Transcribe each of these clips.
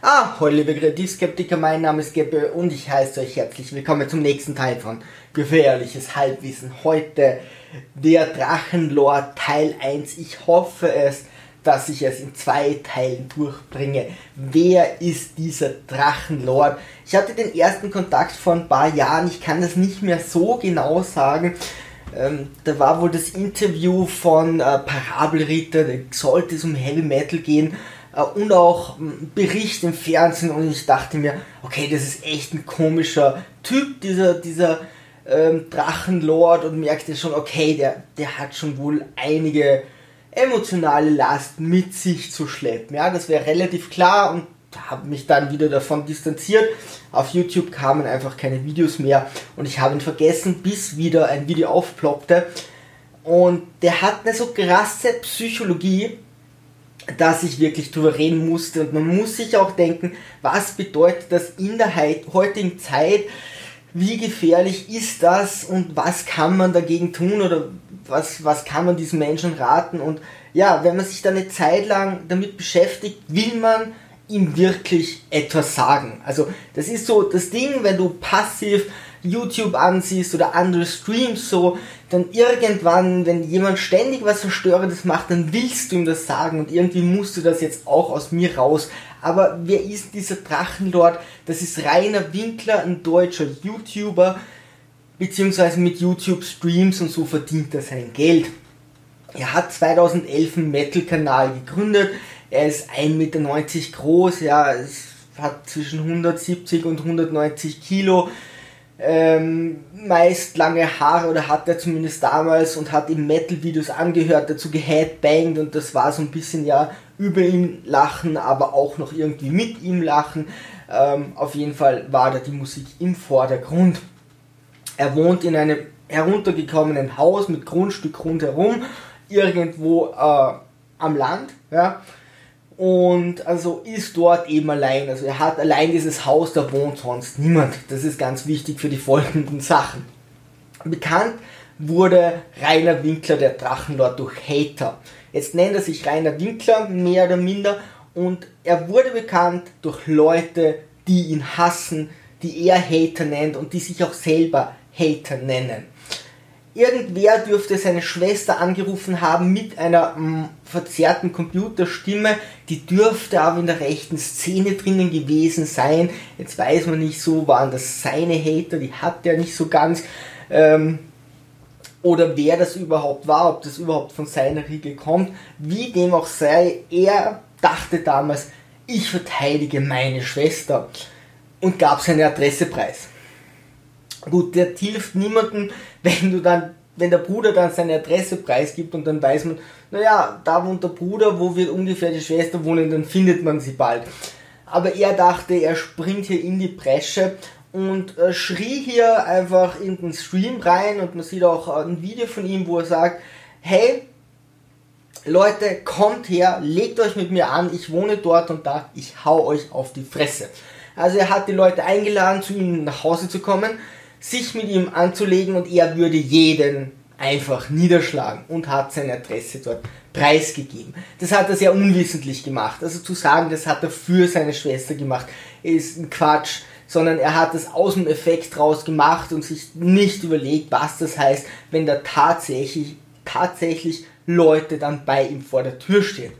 Ah, hallo liebe Kreativskeptiker, mein Name ist Geppe und ich heiße euch herzlich willkommen zum nächsten Teil von Gefährliches Halbwissen. Heute der Drachenlord Teil 1. Ich hoffe es, dass ich es in zwei Teilen durchbringe. Wer ist dieser Drachenlord? Ich hatte den ersten Kontakt vor ein paar Jahren, ich kann das nicht mehr so genau sagen. Ähm, da war wohl das Interview von äh, Parabelritter, da sollte es um Heavy Metal gehen und auch ähm, Bericht im Fernsehen und ich dachte mir, okay, das ist echt ein komischer Typ, dieser, dieser ähm, Drachenlord und merkte schon, okay, der, der hat schon wohl einige emotionale Last mit sich zu schleppen. Ja, das wäre relativ klar und habe mich dann wieder davon distanziert. Auf YouTube kamen einfach keine Videos mehr und ich habe ihn vergessen, bis wieder ein Video aufploppte. Und der hat eine so krasse Psychologie, dass ich wirklich drüber reden musste. Und man muss sich auch denken, was bedeutet das in der heutigen Zeit? Wie gefährlich ist das und was kann man dagegen tun oder was, was kann man diesen Menschen raten? Und ja, wenn man sich da eine Zeit lang damit beschäftigt, will man ihm wirklich etwas sagen. Also das ist so das Ding, wenn du passiv YouTube ansiehst oder andere Streams so, dann irgendwann, wenn jemand ständig was Verstörendes macht, dann willst du ihm das sagen und irgendwie musst du das jetzt auch aus mir raus. Aber wer ist dieser Drachenlord? Das ist Rainer Winkler, ein deutscher YouTuber, beziehungsweise mit YouTube Streams und so verdient er sein Geld. Er hat 2011 einen Metal-Kanal gegründet. Er ist 1,90 Meter groß, ja, es hat zwischen 170 und 190 Kilo ähm, meist lange Haare oder hat er zumindest damals und hat ihm Metal-Videos angehört, dazu geheadbanged und das war so ein bisschen ja über ihn lachen, aber auch noch irgendwie mit ihm lachen. Ähm, auf jeden Fall war da die Musik im Vordergrund. Er wohnt in einem heruntergekommenen Haus mit Grundstück rundherum, irgendwo äh, am Land, ja und also ist dort eben allein. Also er hat allein dieses Haus, da wohnt sonst niemand. Das ist ganz wichtig für die folgenden Sachen. Bekannt wurde Rainer Winkler, der Drachenlord, durch Hater. Jetzt nennt er sich Rainer Winkler, mehr oder minder, und er wurde bekannt durch Leute, die ihn hassen, die er Hater nennt und die sich auch selber Hater nennen. Irgendwer dürfte seine Schwester angerufen haben mit einer mh, mm, verzerrten Computerstimme. Die dürfte aber in der rechten Szene drinnen gewesen sein. Jetzt weiß man nicht so, waren das seine Hater, die hat er nicht so ganz. Ähm, oder wer das überhaupt war, ob das überhaupt von seiner Riege kommt. Wie dem auch sei, er dachte damals, ich verteidige meine Schwester und gab seine Adresse preis. Gut, der hilft niemandem, wenn du dann, wenn der Bruder dann seine Adresse preisgibt und dann weiß man, naja, da wohnt der Bruder, wo wird ungefähr die Schwester wohnen, dann findet man sie bald. Aber er dachte, er springt hier in die Bresche und äh, schrie hier einfach in den Stream rein und man sieht auch äh, ein Video von ihm, wo er sagt, hey, Leute, kommt her, legt euch mit mir an, ich wohne dort und da, ich hau euch auf die Fresse. Also er hat die Leute eingeladen, zu ihm nach Hause zu kommen sich mit ihm anzulegen und er würde jeden einfach niederschlagen und hat seine Adresse dort preisgegeben. Das hat er sehr unwissentlich gemacht. Also zu sagen, das hat er für seine Schwester gemacht, ist ein Quatsch, sondern er hat das aus dem Effekt draus gemacht und sich nicht überlegt, was das heißt, wenn da tatsächlich, tatsächlich Leute dann bei ihm vor der Tür stehen.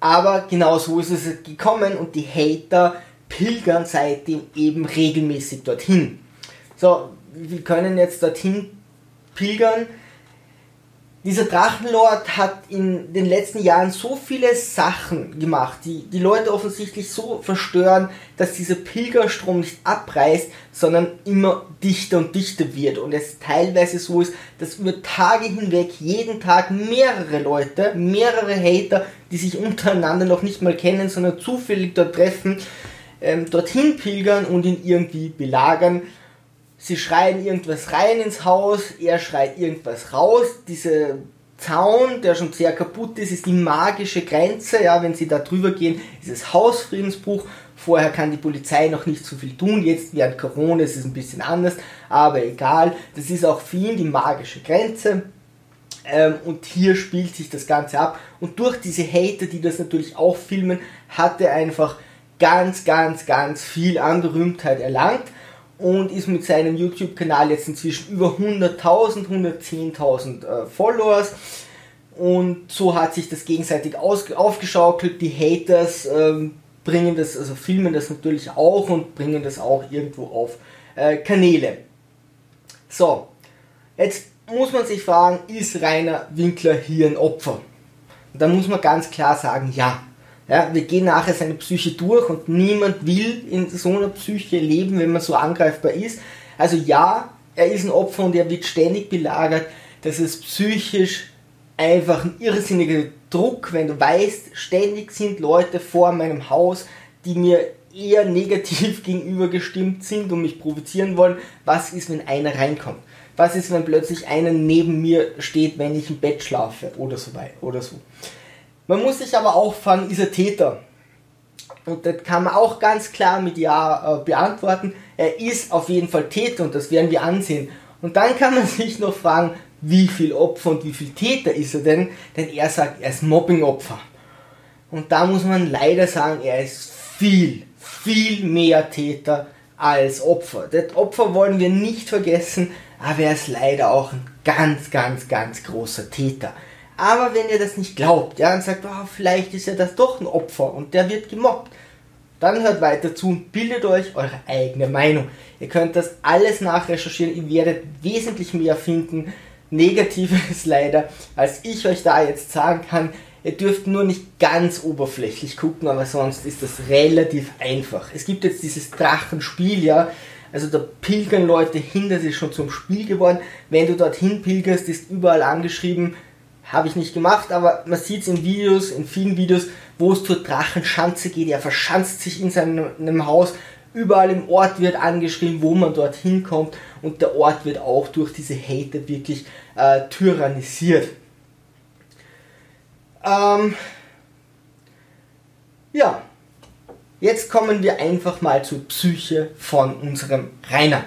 Aber genau so ist es gekommen und die Hater pilgern seitdem eben regelmäßig dorthin. So, wir können jetzt dorthin pilgern. Dieser Drachenlord hat in den letzten Jahren so viele Sachen gemacht, die die Leute offensichtlich so verstören, dass dieser Pilgerstrom nicht abreißt, sondern immer dichter und dichter wird. Und es teilweise so ist, dass über Tage hinweg jeden Tag mehrere Leute, mehrere Hater, die sich untereinander noch nicht mal kennen, sondern zufällig dort treffen, ähm, dorthin pilgern und ihn irgendwie belagern sie schreien irgendwas rein ins Haus, er schreit irgendwas raus. Diese Zaun, der schon sehr kaputt ist, ist die magische Grenze. Ja, wenn sie da drüber gehen, ist es Hausfriedensbruch. Vorher kann die Polizei noch nicht so viel tun. Jetzt während Corona ist es ein bisschen anders, aber egal. Das ist auch für ihn die magische Grenze. Ähm, und hier spielt sich das Ganze ab. Und durch diese Hater, die das natürlich auch filmen, hat er einfach ganz, ganz, ganz viel an Berühmtheit erlangt und ist mit seinem YouTube-Kanal jetzt inzwischen über 100.000, 110.000 äh, Followers. Und so hat sich das gegenseitig aufgeschaukelt. Die Haters ähm, bringen das, also filmen das natürlich auch und bringen das auch irgendwo auf äh, Kanäle. So, jetzt muss man sich fragen, ist Rainer Winkler hier ein Opfer? Und da muss man ganz klar sagen, ja. Ja. Wir gehen nachher seine Psyche durch und niemand will in so einer Psyche leben, wenn man so angreifbar ist. Also ja, er ist ein Opfer und er wird ständig belagert. Das ist psychisch einfach ein irrsinniger Druck, wenn du weißt, ständig sind Leute vor meinem Haus, die mir eher negativ gegenübergestimmt sind und mich provozieren wollen. Was ist, wenn einer reinkommt? Was ist, wenn plötzlich einer neben mir steht, wenn ich im Bett schlafe oder so weiter oder so. Man muss sich aber auch fragen, ist er Täter? Und das kann man auch ganz klar mit Ja äh, beantworten. Er ist auf jeden Fall Täter und das werden wir ansehen. Und dann kann man sich noch fragen, wie viel Opfer und wie viel Täter ist er denn? Denn er sagt, er ist Mobbingopfer. Und da muss man leider sagen, er ist viel, viel mehr Täter als Opfer. Das Opfer wollen wir nicht vergessen, aber er ist leider auch ein ganz, ganz, ganz großer Täter. Aber wenn ihr das nicht glaubt, ja, und sagt, oh, vielleicht ist er das doch ein Opfer und der wird gemobbt, dann hört weiter zu und bildet euch eure eigene Meinung. Ihr könnt das alles nachrecherchieren, ihr werdet wesentlich mehr finden, Negatives leider, als ich euch da jetzt sagen kann. Ihr dürft nur nicht ganz oberflächlich gucken, aber sonst ist das relativ einfach. Es gibt jetzt dieses Drachenspiel, ja, also da pilgern Leute hin, das ist schon zum Spiel geworden. Wenn du dorthin pilgerst, ist überall angeschrieben, habe ich nicht gemacht, aber man sieht es in Videos, in vielen Videos, wo es zur Drachenschanze geht. Er verschanzt sich in seinem Haus Überall im Ort wird angeschrieben, wo man dorthin kommt und der Ort wird auch durch diese Hater wirklich äh, tyrannisiert. Ähm, ja, jetzt kommen wir einfach mal zur Psyche von unserem Rainer.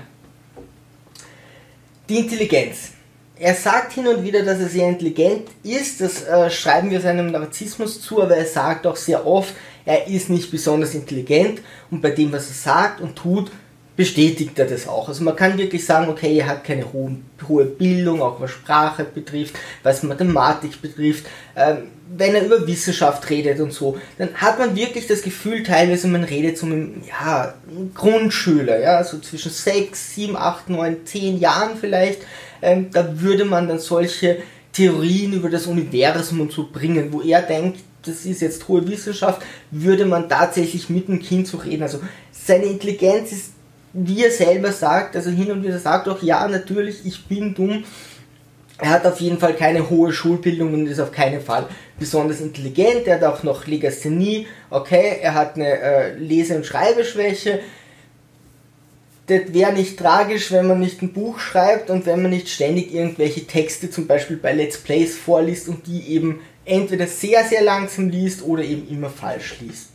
Die Intelligenz. Er sagt hin und wieder, dass er sehr intelligent ist, das äh, schreiben wir seinem Narzissmus zu, aber er sagt auch sehr oft, er ist nicht besonders intelligent und bei dem, was er sagt und tut, bestätigt er das auch. Also man kann wirklich sagen, okay, er hat keine hohe, hohe Bildung, auch was Sprache betrifft, was Mathematik betrifft. Ähm, wenn er über Wissenschaft redet und so, dann hat man wirklich das Gefühl, teilweise man redet so mit ja, Grundschüler, ja, so zwischen 6, 7, 8, 9, 10 Jahren vielleicht. Ähm, da würde man dann solche Theorien über das Universum und so bringen, wo er denkt, das ist jetzt hohe Wissenschaft, würde man tatsächlich mit dem Kind so reden. Also seine Intelligenz ist, wie er selber sagt, also hin und wieder sagt auch, ja, natürlich, ich bin dumm. Er hat auf jeden Fall keine hohe Schulbildung und ist auf keinen Fall besonders intelligent. Er hat auch noch Legasthenie, okay, er hat eine äh, Lese- und Schreibeschwäche. Das wäre nicht tragisch, wenn man nicht ein Buch schreibt und wenn man nicht ständig irgendwelche Texte zum Beispiel bei Let's Plays vorliest und die eben entweder sehr, sehr langsam liest oder eben immer falsch liest.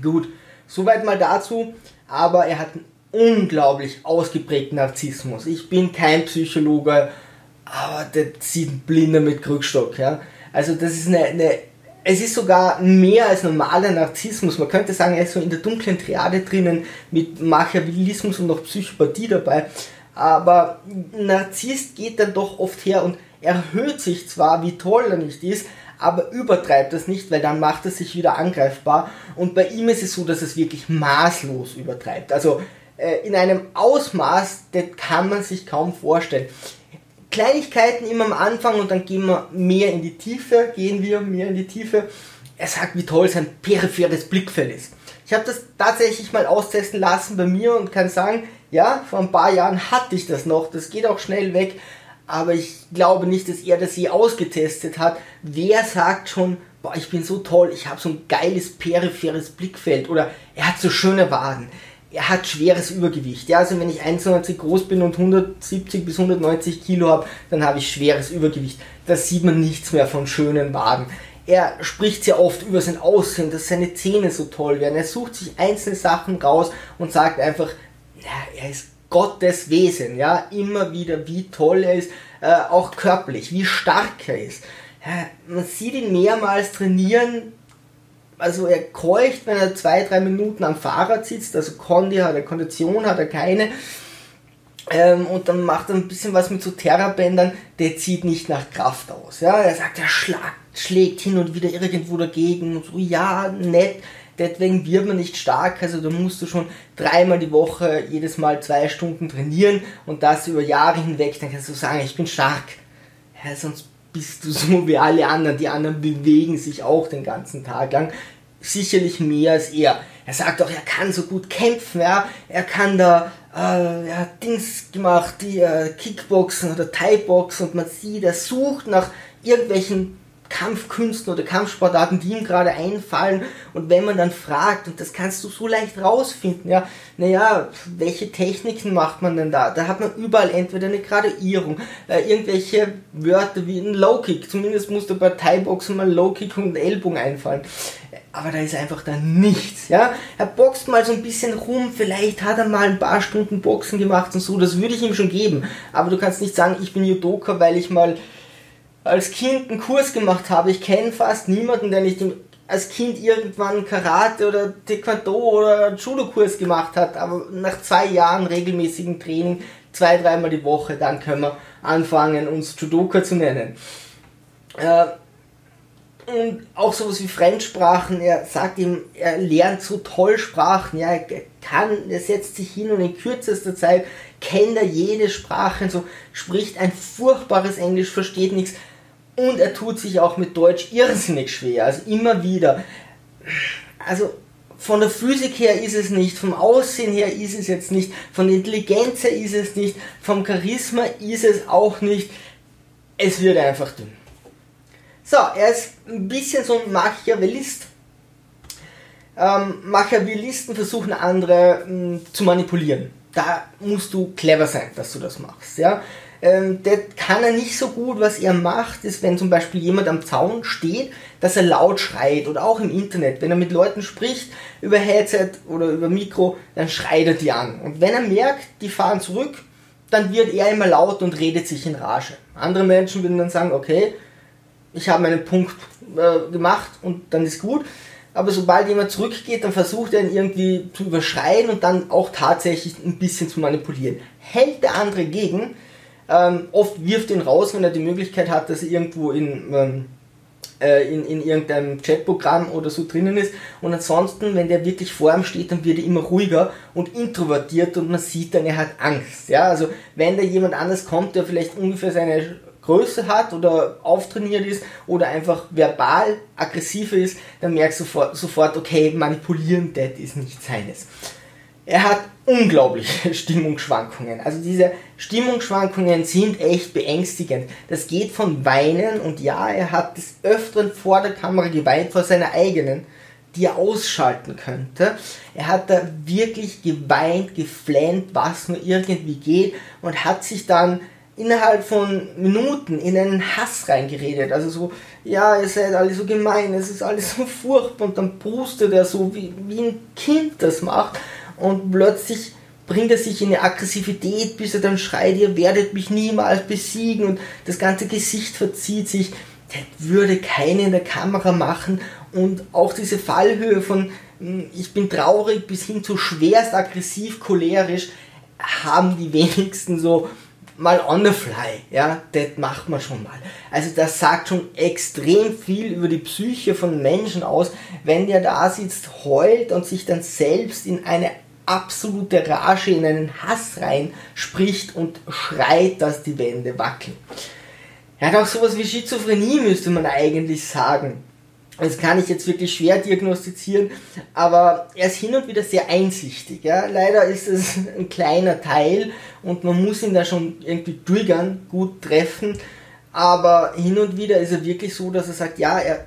Gut, soweit mal dazu, aber er hat einen unglaublich ausgeprägten Narzissmus. Ich bin kein Psychologe, aber der zieht einen Blinder mit Krückstock. Ja? Also das ist eine, eine, es ist sogar mehr als normaler Narzissmus. Man könnte sagen, er ist so in der dunklen Triade drinnen mit Machiavellismus und noch Psychopathie dabei. Aber ein Narzisst geht dann doch oft her und erhöht sich zwar, wie toll er nicht ist, aber übertreibt das nicht, weil dann macht er sich wieder angreifbar. Und bei ihm ist es so, dass es wirklich maßlos übertreibt. Also äh, in einem Ausmaß, das kann man sich kaum vorstellen. Kleinigkeiten immer am Anfang und dann gehen wir mehr in die Tiefe, gehen wir mehr in die Tiefe. Er sagt, wie toll sein peripheres Blickfeld ist. Ich habe das tatsächlich mal austesten lassen bei mir und kann sagen, ja, vor ein paar Jahren hatte ich das noch. Das geht auch schnell weg aber ich glaube nicht, dass er das je ausgetestet hat. Wer sagt schon, boah, ich bin so toll, ich habe so ein geiles peripheres Blickfeld oder er hat so schöne Waden. Er hat schweres Übergewicht. Ja, also wenn ich 1,90 groß bin und 170 bis 190 Kilo habe, dann habe ich schweres Übergewicht. Da sieht man nichts mehr von schönen Waden. Er spricht sehr oft über sein Aussehen, dass seine Zähne so toll werden. Er sucht sich einzelne Sachen raus und sagt einfach, ja, er ist Gottes Wesen, ja, immer wieder, wie toll er ist, äh, auch körperlich, wie stark er ist. Ja, man sieht ihn mehrmals trainieren, also er keucht, wenn er zwei, drei Minuten am Fahrrad sitzt, also Kondi hat er, Kondition hat er keine. Ähm, und dann macht er ein bisschen was mit so Terrabändern, der zieht nicht nach Kraft aus. Ja? Er sagt, er schlag, schlägt hin und wieder irgendwo dagegen und so, ja, nett, deswegen wird man nicht stark, also da musst du schon dreimal die Woche jedes Mal zwei Stunden trainieren und das über Jahre hinweg, dann kannst du sagen, ich bin stark. Ja, sonst bist du so wie alle anderen. Die anderen bewegen sich auch den ganzen Tag lang. Sicherlich mehr als er. Er sagt auch, er kann so gut kämpfen, ja. Er kann da, äh, er hat Dings gemacht, die äh, Kickboxen oder Thai-Boxen und man sieht, er sucht nach irgendwelchen Kampfkünsten oder Kampfsportarten, die ihm gerade einfallen. Und wenn man dann fragt, und das kannst du so leicht rausfinden, ja, naja, welche Techniken macht man denn da? Da hat man überall entweder eine Graduierung, äh, irgendwelche Wörter wie ein Low-Kick. Zumindest musste bei Thai-Boxen mal Low-Kick und Ellbogen einfallen. Aber da ist einfach dann nichts, ja. Er boxt mal so ein bisschen rum, vielleicht hat er mal ein paar Stunden Boxen gemacht und so, das würde ich ihm schon geben. Aber du kannst nicht sagen, ich bin Judoka, weil ich mal als Kind einen Kurs gemacht habe. Ich kenne fast niemanden, der nicht als Kind irgendwann Karate oder Taekwondo oder Judo-Kurs gemacht hat, aber nach zwei Jahren regelmäßigen Training, zwei, dreimal die Woche, dann können wir anfangen, uns Judoka zu nennen. Äh, und auch sowas wie Fremdsprachen, er sagt ihm, er lernt so toll Sprachen, ja, er kann, er setzt sich hin und in kürzester Zeit kennt er jede Sprache, so spricht ein furchtbares Englisch, versteht nichts, und er tut sich auch mit Deutsch irrsinnig schwer, also immer wieder. Also von der Physik her ist es nicht, vom Aussehen her ist es jetzt nicht, von der Intelligenz her ist es nicht, vom Charisma ist es auch nicht. Es wird einfach dünn. So, er ist ein bisschen so ein Machiavellist. Ähm, Machiavellisten versuchen andere mh, hm, zu manipulieren. Da musst du clever sein, dass du das machst. Ja? Ähm, der kann er nicht so gut. Was er macht, ist, wenn zum Beispiel jemand am Zaun steht, dass er laut schreit oder auch im Internet. Wenn er mit Leuten spricht über Headset oder über Mikro, dann schreit er die an. Und wenn er merkt, die fahren zurück, dann wird er immer laut und redet sich in Rage. Andere Menschen würden dann sagen, okay, ich habe meinen Punkt äh, gemacht und dann ist gut. Aber sobald jemand zurückgeht, dann versucht er ihn irgendwie zu überschreien und dann auch tatsächlich ein bisschen zu manipulieren. Hält der andere gegen, ähm, oft wirft ihn raus, wenn er die Möglichkeit hat, dass er irgendwo in, ähm, äh, in, in irgendeinem Chatprogramm oder so drinnen ist. Und ansonsten, wenn der wirklich vor ihm steht, dann wird er immer ruhiger und introvertiert und man sieht dann, er hat Angst. Ja, also wenn da jemand anders kommt, der vielleicht ungefähr seine Größe hat oder auftrainiert ist oder einfach verbal aggressiver ist, dann merkst du sofort, okay, manipulieren, das ist nicht seines. Er hat unglaubliche Stimmungsschwankungen. Also diese Stimmungsschwankungen sind echt beängstigend. Das geht von Weinen und ja, er hat des Öfteren vor der Kamera geweint vor seiner eigenen, die er ausschalten könnte. Er hat da wirklich geweint, geflennt, was nur irgendwie geht und hat sich dann innerhalb von Minuten in einen Hass reingeredet. Also so, ja, ihr seid alle so gemein, es ist alles so furchtbar und dann pustet er so, wie, wie ein Kind das macht und plötzlich bringt er sich in eine Aggressivität, bis er dann schreit, ihr werdet mich niemals besiegen und das ganze Gesicht verzieht sich. Das würde keiner in der Kamera machen und auch diese Fallhöhe von hm, ich bin traurig bis hin zu schwerst aggressiv, cholerisch haben die wenigsten so mal on the fly, ja, das macht man schon mal. Also das sagt schon extrem viel über die Psyche von Menschen aus, wenn der da sitzt, heult und sich dann selbst in eine absolute Rage in einen Hass rein spricht und schreit, dass die Wände wackeln. Er hat auch sowas wie Schizophrenie, müsste man eigentlich sagen. Das kann ich jetzt wirklich schwer diagnostizieren, aber er ist hin und wieder sehr einsichtig. Ja? Leider ist es ein kleiner Teil und man muss ihn da schon irgendwie triggern, gut treffen. Aber hin und wieder ist er wirklich so, dass er sagt, ja, er,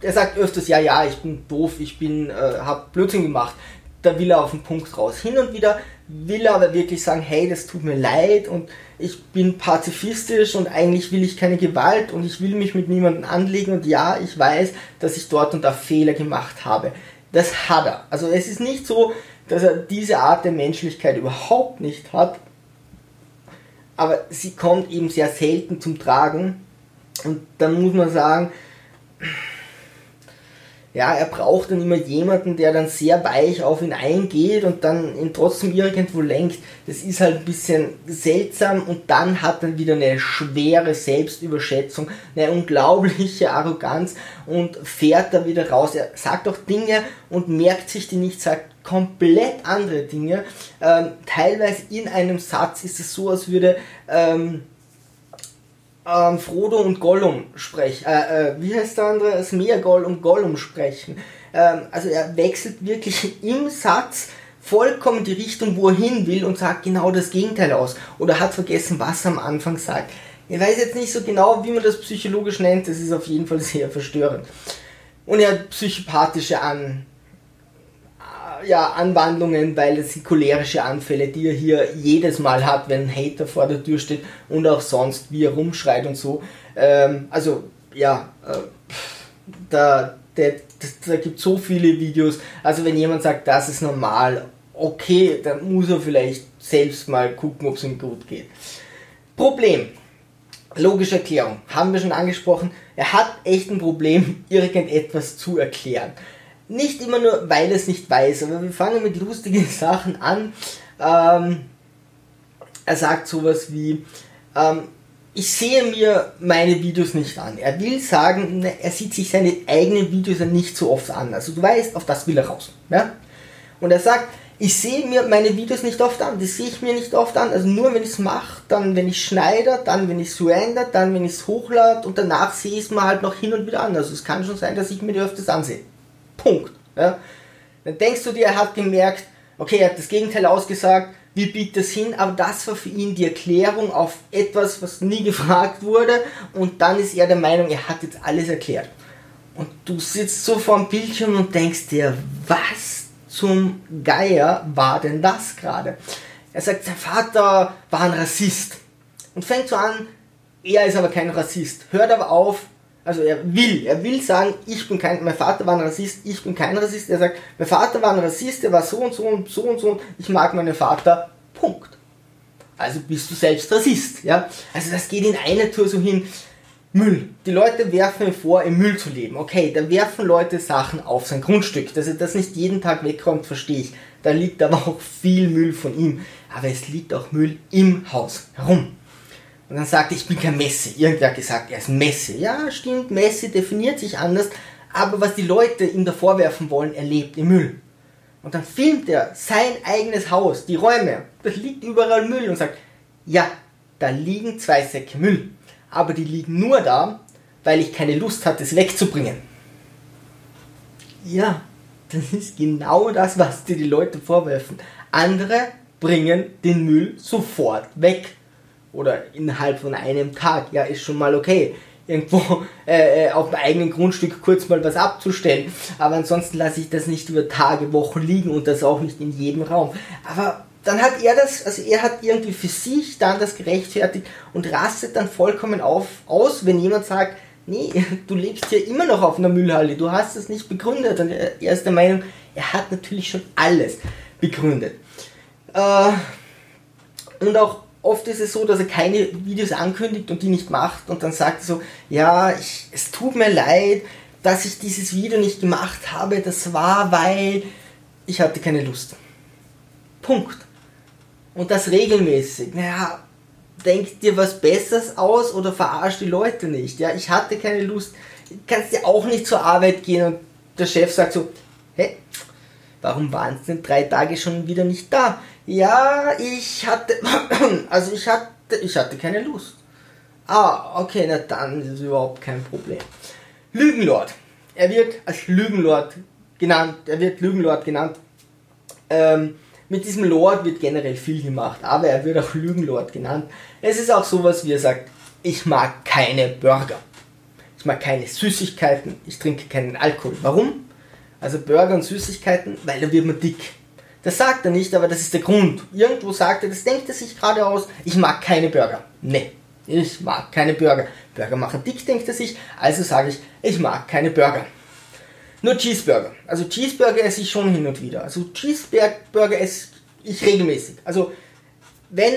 er sagt öfters, ja, ja, ich bin doof, ich bin, äh, hab Blödsinn gemacht da will er auf den Punkt raus. Hin und wieder will er aber wirklich sagen, hey, das tut mir leid und ich bin pazifistisch und eigentlich will ich keine Gewalt und ich will mich mit niemandem anlegen und ja, ich weiß, dass ich dort und da Fehler gemacht habe. Das hat er. Also es ist nicht so, dass er diese Art der Menschlichkeit überhaupt nicht hat, aber sie kommt eben sehr selten zum Tragen und dann muss man sagen, Ja, er braucht dann immer jemanden, der dann sehr weich auf ihn eingeht und dann ihn trotzdem irgendwo lenkt. Das ist halt ein bisschen seltsam und dann hat er wieder eine schwere Selbstüberschätzung, eine unglaubliche Arroganz und fährt da wieder raus. Er sagt auch Dinge und merkt sich die nicht, sagt komplett andere Dinge. Ähm, teilweise in einem Satz ist es so, als würde ähm, ähm, Frodo und Gollum sprechen. Äh, äh, wie heißt der andere? Smeagol und Gollum sprechen. Ähm, also er wechselt wirklich im Satz vollkommen die Richtung, wo er hin will und sagt genau das Gegenteil aus. Oder hat vergessen, was er am Anfang sagt. Ich weiß jetzt nicht so genau, wie man das psychologisch nennt. Das ist auf jeden Fall sehr verstörend. Und er hat psychopathische An ja, Anwandlungen, weil es sind cholerische Anfälle, die er hier jedes Mal hat, wenn ein Hater vor der Tür steht und auch sonst, wie er rumschreit und so. Ähm, also, ja, äh, da, das, da gibt so viele Videos. Also, wenn jemand sagt, das ist normal, okay, dann muss er vielleicht selbst mal gucken, ob es ihm gut geht. Problem. Logische Erklärung. Haben wir schon angesprochen. Er hat echt ein Problem, irgendetwas zu erklären. Nicht immer nur, weil es nicht weiß, aber wir fangen mit lustigen Sachen an. Ähm, er sagt sowas wie, ähm, ich sehe mir meine Videos nicht an. Er will sagen, ne, er sieht sich seine eigenen Videos nicht so oft an. Also du weißt, auf das will er raus. Ja? Und er sagt, ich sehe mir meine Videos nicht oft an. Das sehe ich mir nicht oft an. Also nur wenn ich es mache, dann wenn ich schneide, dann wenn ich es render, dann wenn ich es hochlade und danach sehe ich es mir halt noch hin und wieder an. Also es kann schon sein, dass ich mir die öfters ansehe. Punkt. Ja? Dann denkst du dir, er hat gemerkt, okay, er hat das Gegenteil ausgesagt, wie biegt das hin? Aber das war für ihn die Erklärung auf etwas, was nie gefragt wurde. Und dann ist er der Meinung, er hat jetzt alles erklärt. Und du sitzt so vor dem Bildschirm und denkst dir, was zum Geier war denn das gerade? Er sagt, sein Vater war ein Rassist. Und fängt so an, er ist aber kein Rassist. Hört aber auf, also er will, er will sagen, ich bin kein, mein Vater war ein Rassist, ich bin kein Rassist. Er sagt, mein Vater war ein Rassist, der war so und so und so und so und ich mag meinen Vater. Punkt. Also bist du selbst Rassist, ja? Also das geht in einer Tour so hin. Müll. Die Leute werfen mir vor, im Müll zu leben. Okay, dann werfen Leute Sachen auf sein Grundstück. Dass er das nicht jeden Tag wegkommt, verstehe ich. Da liegt aber auch viel Müll von ihm. Aber es liegt auch Müll im Haus herum. Und dann sagte ich bin kein Messi. Irgendwer hat gesagt, er ist Messi. Ja, stimmt, Messi definiert sich anders, aber was die Leute ihm da vorwerfen wollen, er lebt im Müll. Und dann filmt er sein eigenes Haus, die Räume, da liegt überall Müll und sagt, ja, da liegen zwei Säcke Müll, aber die liegen nur da, weil ich keine Lust hatte, es wegzubringen. Ja, das ist genau das, was dir die Leute vorwerfen. Andere bringen den Müll sofort weg oder innerhalb von einem Tag, ja, ist schon mal okay. Irgendwo äh, äh, auf dem eigenen Grundstück kurz mal was abzustellen. Aber ansonsten lasse ich das nicht über Tage, Wochen liegen und das auch nicht in jedem Raum. Aber dann hat er das, also er hat irgendwie für sich dann das gerechtfertigt und rastet dann vollkommen auf, aus, wenn jemand sagt, nee, du lebst hier immer noch auf einer Müllhalle, du hast es nicht begründet. Und er ist der Meinung, er hat natürlich schon alles begründet. Äh, und auch oft ist es so, dass er keine Videos ankündigt und die nicht macht und dann sagt er so, ja, ich, es tut mir leid, dass ich dieses Video nicht gemacht habe, das war, weil ich hatte keine Lust. Punkt. Und das regelmäßig. Naja, denkt dir was Besseres aus oder verarscht die Leute nicht. Ja, ich hatte keine Lust. Kannst dir auch nicht zur Arbeit gehen und der Chef sagt so, hey, warum waren es denn drei Tage schon wieder nicht da? Ja, ich hatte, also ich hatte, ich hatte keine Lust. Ah, okay, na dann ist es überhaupt kein Problem. Lügenlord. Er wird als Lügenlord genannt, er wird Lügenlord genannt. Ähm, mit diesem Lord wird generell viel gemacht, aber er wird auch Lügenlord genannt. Es ist auch sowas, wie er sagt, ich mag keine Burger. Ich mag keine Süßigkeiten, ich trinke keinen Alkohol. Warum? Also Burger und Süßigkeiten, weil da wird man dick. Das sagt er nicht, aber das ist der Grund. Irgendwo sagt er, das denkt er sich gerade aus, ich mag keine Burger. Nee, ich mag keine Burger. Burger machen dick, denkt er sich, also sage ich, ich mag keine Burger. Nur Cheeseburger. Also Cheeseburger esse ich schon hin und wieder. Also Cheeseburger esse ich regelmäßig. Also wenn,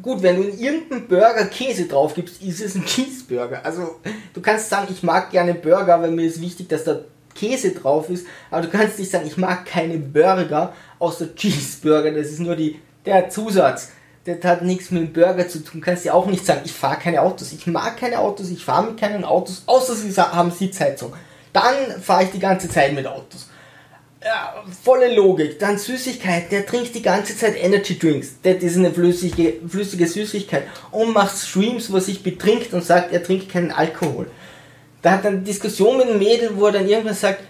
gut, wenn du in irgendeinem Burger Käse drauf gibst, ist es ein Cheeseburger. Also du kannst sagen, ich mag gerne Burger, weil mir ist wichtig, dass da Käse drauf ist, aber du kannst nicht sagen, ich mag keine Burger außer Cheeseburger, das ist nur die, der Zusatz. Das hat nichts mit dem Burger zu tun. Du kannst ja auch nicht sagen, ich fahre keine Autos. Ich mag keine Autos, ich fahre mit keinen Autos, außer sie haben Sitzheizung. Dann fahre ich die ganze Zeit mit Autos. Ja, volle Logik. Dann Süßigkeit. Der trinkt die ganze Zeit Energy Drinks. Das ist eine flüssige, flüssige Süßigkeit. Und macht Streams, wo er sich betrinkt und sagt, er trinkt keinen Alkohol. Da hat eine Diskussion mit einem Mädel, wo er dann irgendwann sagt,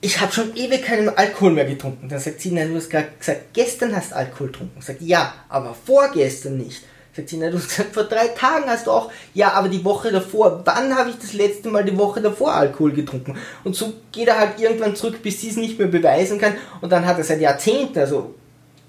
ich habe schon ewig keinen Alkohol mehr getrunken. Dann sagt sie, nein, du hast gesagt, gestern hast du Alkohol getrunken. Sagt, ja, aber vorgestern nicht. Sagt sie, nein, du hast gesagt, vor drei Tagen hast du auch, ja, aber die Woche davor, wann habe ich das letzte Mal die Woche davor Alkohol getrunken? Und so geht er halt irgendwann zurück, bis sie es nicht mehr beweisen kann. Und dann hat er seit Jahrzehnten, also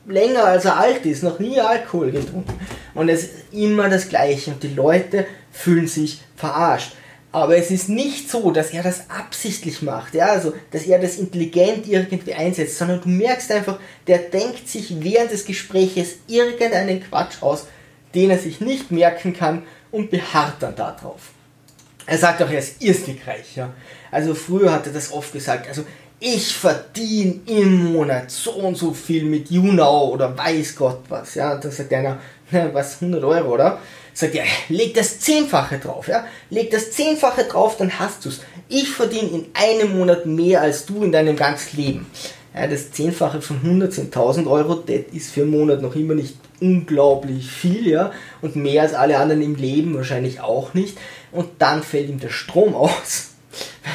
länger als er alt ist, noch nie Alkohol getrunken. Und es ist immer das Gleiche und die Leute fühlen sich verarscht. Aber es ist nicht so, dass er das absichtlich macht, ja, also, dass er das intelligent irgendwie einsetzt, sondern du merkst einfach, der denkt sich während des Gespräches irgendeinen Quatsch aus, den er sich nicht merken kann und beharrt dann darauf. Er sagt auch, er ist irrsinnig reich, ja. Also früher hat er das oft gesagt, also ich verdiene im Monat so und so viel mit YouNow oder weiß Gott was, ja. Und dann sagt einer, was, 100 Euro, oder? Sagt er, leg das Zehnfache drauf, ja? Leg das Zehnfache drauf, dann hast du's. Ich verdiene in einem Monat mehr als du in deinem ganzen Leben. Ja, das Zehnfache von 110.000 Euro, das ist für einen Monat noch immer nicht unglaublich viel, ja? Und mehr als alle anderen im Leben wahrscheinlich auch nicht. Und dann fällt ihm der Strom aus,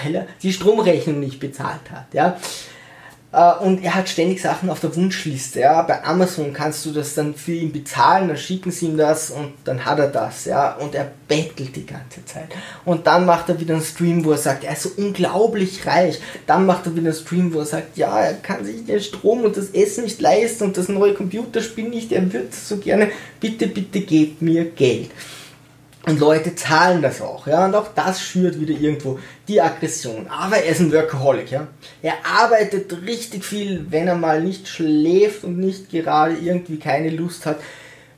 weil er die Stromrechnung nicht bezahlt hat, ja? Äh, und er hat ständig Sachen auf der Wunschliste. Ja. Bei Amazon kannst du das dann für ihn bezahlen, dann schicken sie ihm das und dann hat er das. Ja. Und er bettelt die ganze Zeit. Und dann macht er wieder einen Stream, wo er sagt, er ist so unglaublich reich. Dann macht er wieder einen Stream, wo er sagt, ja, er kann sich den Strom und das Essen nicht leisten und das neue Computerspiel nicht. Er würde so gerne, bitte, bitte gebt mir Geld. Und Leute zahlen das auch, ja, und auch das schürt wieder irgendwo die Aggression. Aber er ist ein Workaholic, ja. Er arbeitet richtig viel, wenn er mal nicht schläft und nicht gerade irgendwie keine Lust hat.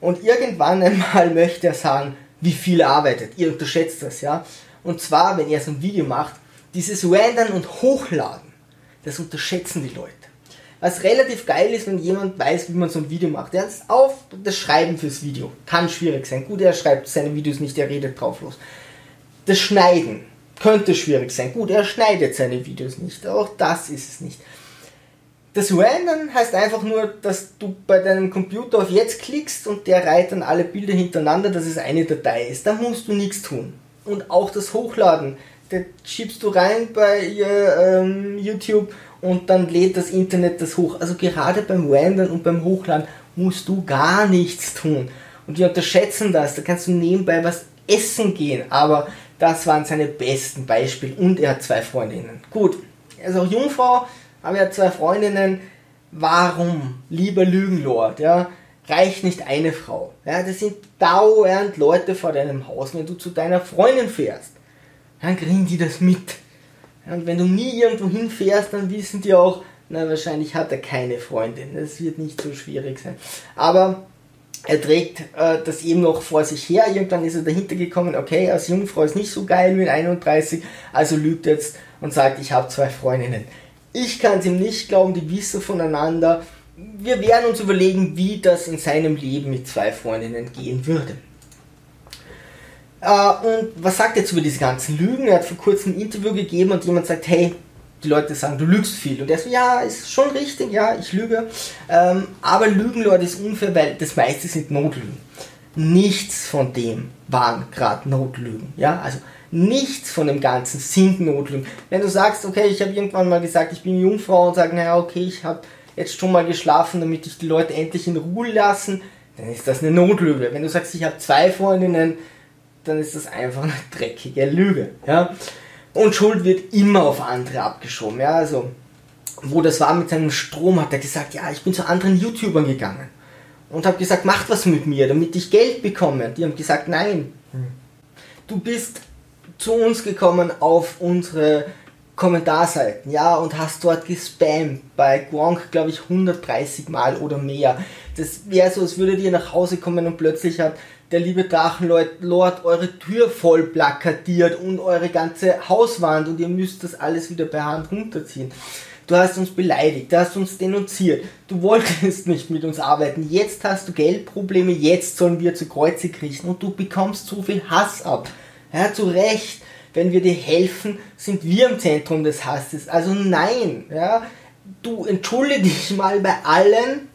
Und irgendwann einmal möchte er sagen, wie viel er arbeitet. Ihr unterschätzt das, ja. Und zwar, wenn er so ein Video macht, dieses Rendern und Hochladen, das unterschätzen die Leute. Was relativ geil ist, wenn jemand weiß, wie man so ein Video macht. Er ist auf das Schreiben fürs Video. Kann schwierig sein. Gut, er schreibt seine Videos nicht, er redet drauf los. Das Schneiden könnte schwierig sein. Gut, er schneidet seine Videos nicht. Auch das ist es nicht. Das Rendern heißt einfach nur, dass du bei deinem Computer auf Jetzt klickst und der reiht dann alle Bilder hintereinander, dass es eine Datei ist. Da musst du nichts tun. Und auch das Hochladen, das schiebst du rein bei ähm, YouTube und dann lädt das Internet das hoch. Also gerade beim Rendern und beim Hochladen musst du gar nichts tun. Und wir unterschätzen das. Da kannst du nebenbei was essen gehen. Aber das waren seine besten Beispiele. Und er hat zwei Freundinnen. Gut, er ist auch Jungfrau, aber er hat zwei Freundinnen. Warum? Lieber Lügenlord, ja. Reicht nicht eine Frau. Ja, das sind dauernd Leute vor deinem Haus. Wenn du zu deiner Freundin fährst, dann kriegen die das mit. Und wenn du nie irgendwo hinfährst, dann wissen die auch, na wahrscheinlich hat er keine Freundin. Das wird nicht so schwierig sein. Aber er trägt äh, das eben noch vor sich her. Irgendwann ist er dahinter gekommen, okay, als Jungfrau ist nicht so geil mit 31, also lügt jetzt und sagt, ich habe zwei Freundinnen. Ich kann es ihm nicht glauben, die wissen voneinander. Wir werden uns überlegen, wie das in seinem Leben mit zwei Freundinnen gehen würde. Äh, und was sagt er jetzt über diese ganzen Lügen? Er hat vor kurzem ein Interview gegeben und jemand sagt, hey, die Leute sagen, du lügst viel. Und er so, ja, ist schon richtig, ja, ich lüge. Ähm, aber Lügen, Leute, ist unfair, weil das meiste sind Notlügen. Nichts von dem waren gerade Notlügen. Ja, also nichts von dem Ganzen sind Notlügen. Wenn du sagst, okay, ich habe irgendwann mal gesagt, ich bin Jungfrau und sage, naja, okay, ich habe jetzt schon mal geschlafen, damit ich die Leute endlich in Ruhe lassen, dann ist das eine Notlüge. Wenn du sagst, ich habe zwei Freundinnen, dann ist das einfach eine dreckige Lüge. Ja? Und Schuld wird immer auf andere abgeschoben. Ja? Also, wo das war mit seinem Strom, hat er gesagt, ja, ich bin zu anderen YouTubern gegangen und habe gesagt, macht was mit mir, damit ich Geld bekomme. Die haben gesagt, nein. Du bist zu uns gekommen auf unsere Kommentarseiten, ja, und hast dort gespammt. Bei Gronk, glaube ich, 130 Mal oder mehr. Das wäre so, als würde dir nach Hause kommen und plötzlich hat der liebe Drachenlord eure Tür voll plakatiert und eure ganze Hauswand und ihr müsst das alles wieder per Hand runterziehen. Du hast uns beleidigt, du hast uns denunziert, du wolltest nicht mit uns arbeiten, jetzt hast du Geldprobleme, jetzt sollen wir zu Kreuze kriechen und du bekommst so viel Hass ab. Ja, zu Recht, wenn wir dir helfen, sind wir im Zentrum des Hasses. Also nein, ja, du entschuldige dich mal bei allen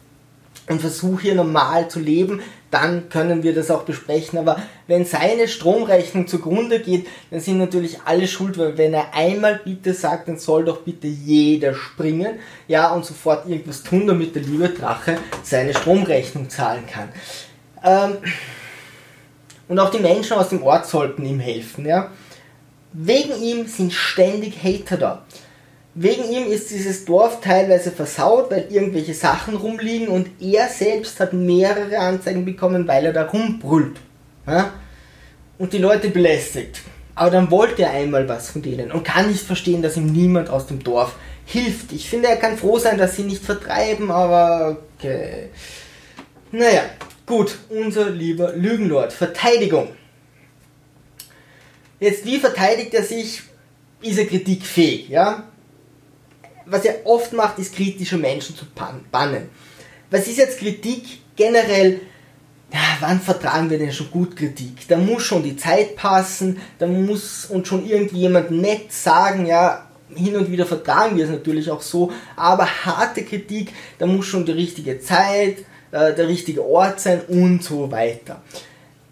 und versuch hier normal zu leben, dann können wir das auch besprechen. Aber wenn seine Stromrechnung zugrunde geht, dann sind natürlich alle schuld, weil wenn er einmal bitte sagt, dann soll doch bitte jeder springen, ja, und sofort irgendwas tun, damit der liebe Drache seine Stromrechnung zahlen kann. Ähm, und auch die Menschen aus dem Ort sollten ihm helfen, ja. Wegen ihm sind ständig Hater da. Wegen ihm ist dieses Dorf teilweise versaut, weil irgendwelche Sachen rumliegen und er selbst hat mehrere Anzeigen bekommen, weil er da rumbrüllt. Ja? Und die Leute belästigt. Aber dann wollte er einmal was von denen und kann nicht verstehen, dass ihm niemand aus dem Dorf hilft. Ich finde, er kann froh sein, dass sie nicht vertreiben, aber okay. Naja, gut, unser lieber Lügenlord. Verteidigung. Jetzt, wie verteidigt er sich? Ist er kritikfähig, ja? Was er oft macht, ist kritische Menschen zu bannen. Was ist jetzt Kritik? Generell, ja, wann vertragen wir denn schon gut Kritik? Da muss schon die Zeit passen, da muss uns schon irgendjemand nett sagen, ja, hin und wieder vertragen wir es natürlich auch so, aber harte Kritik, da muss schon die richtige Zeit, äh, der richtige Ort sein und so weiter.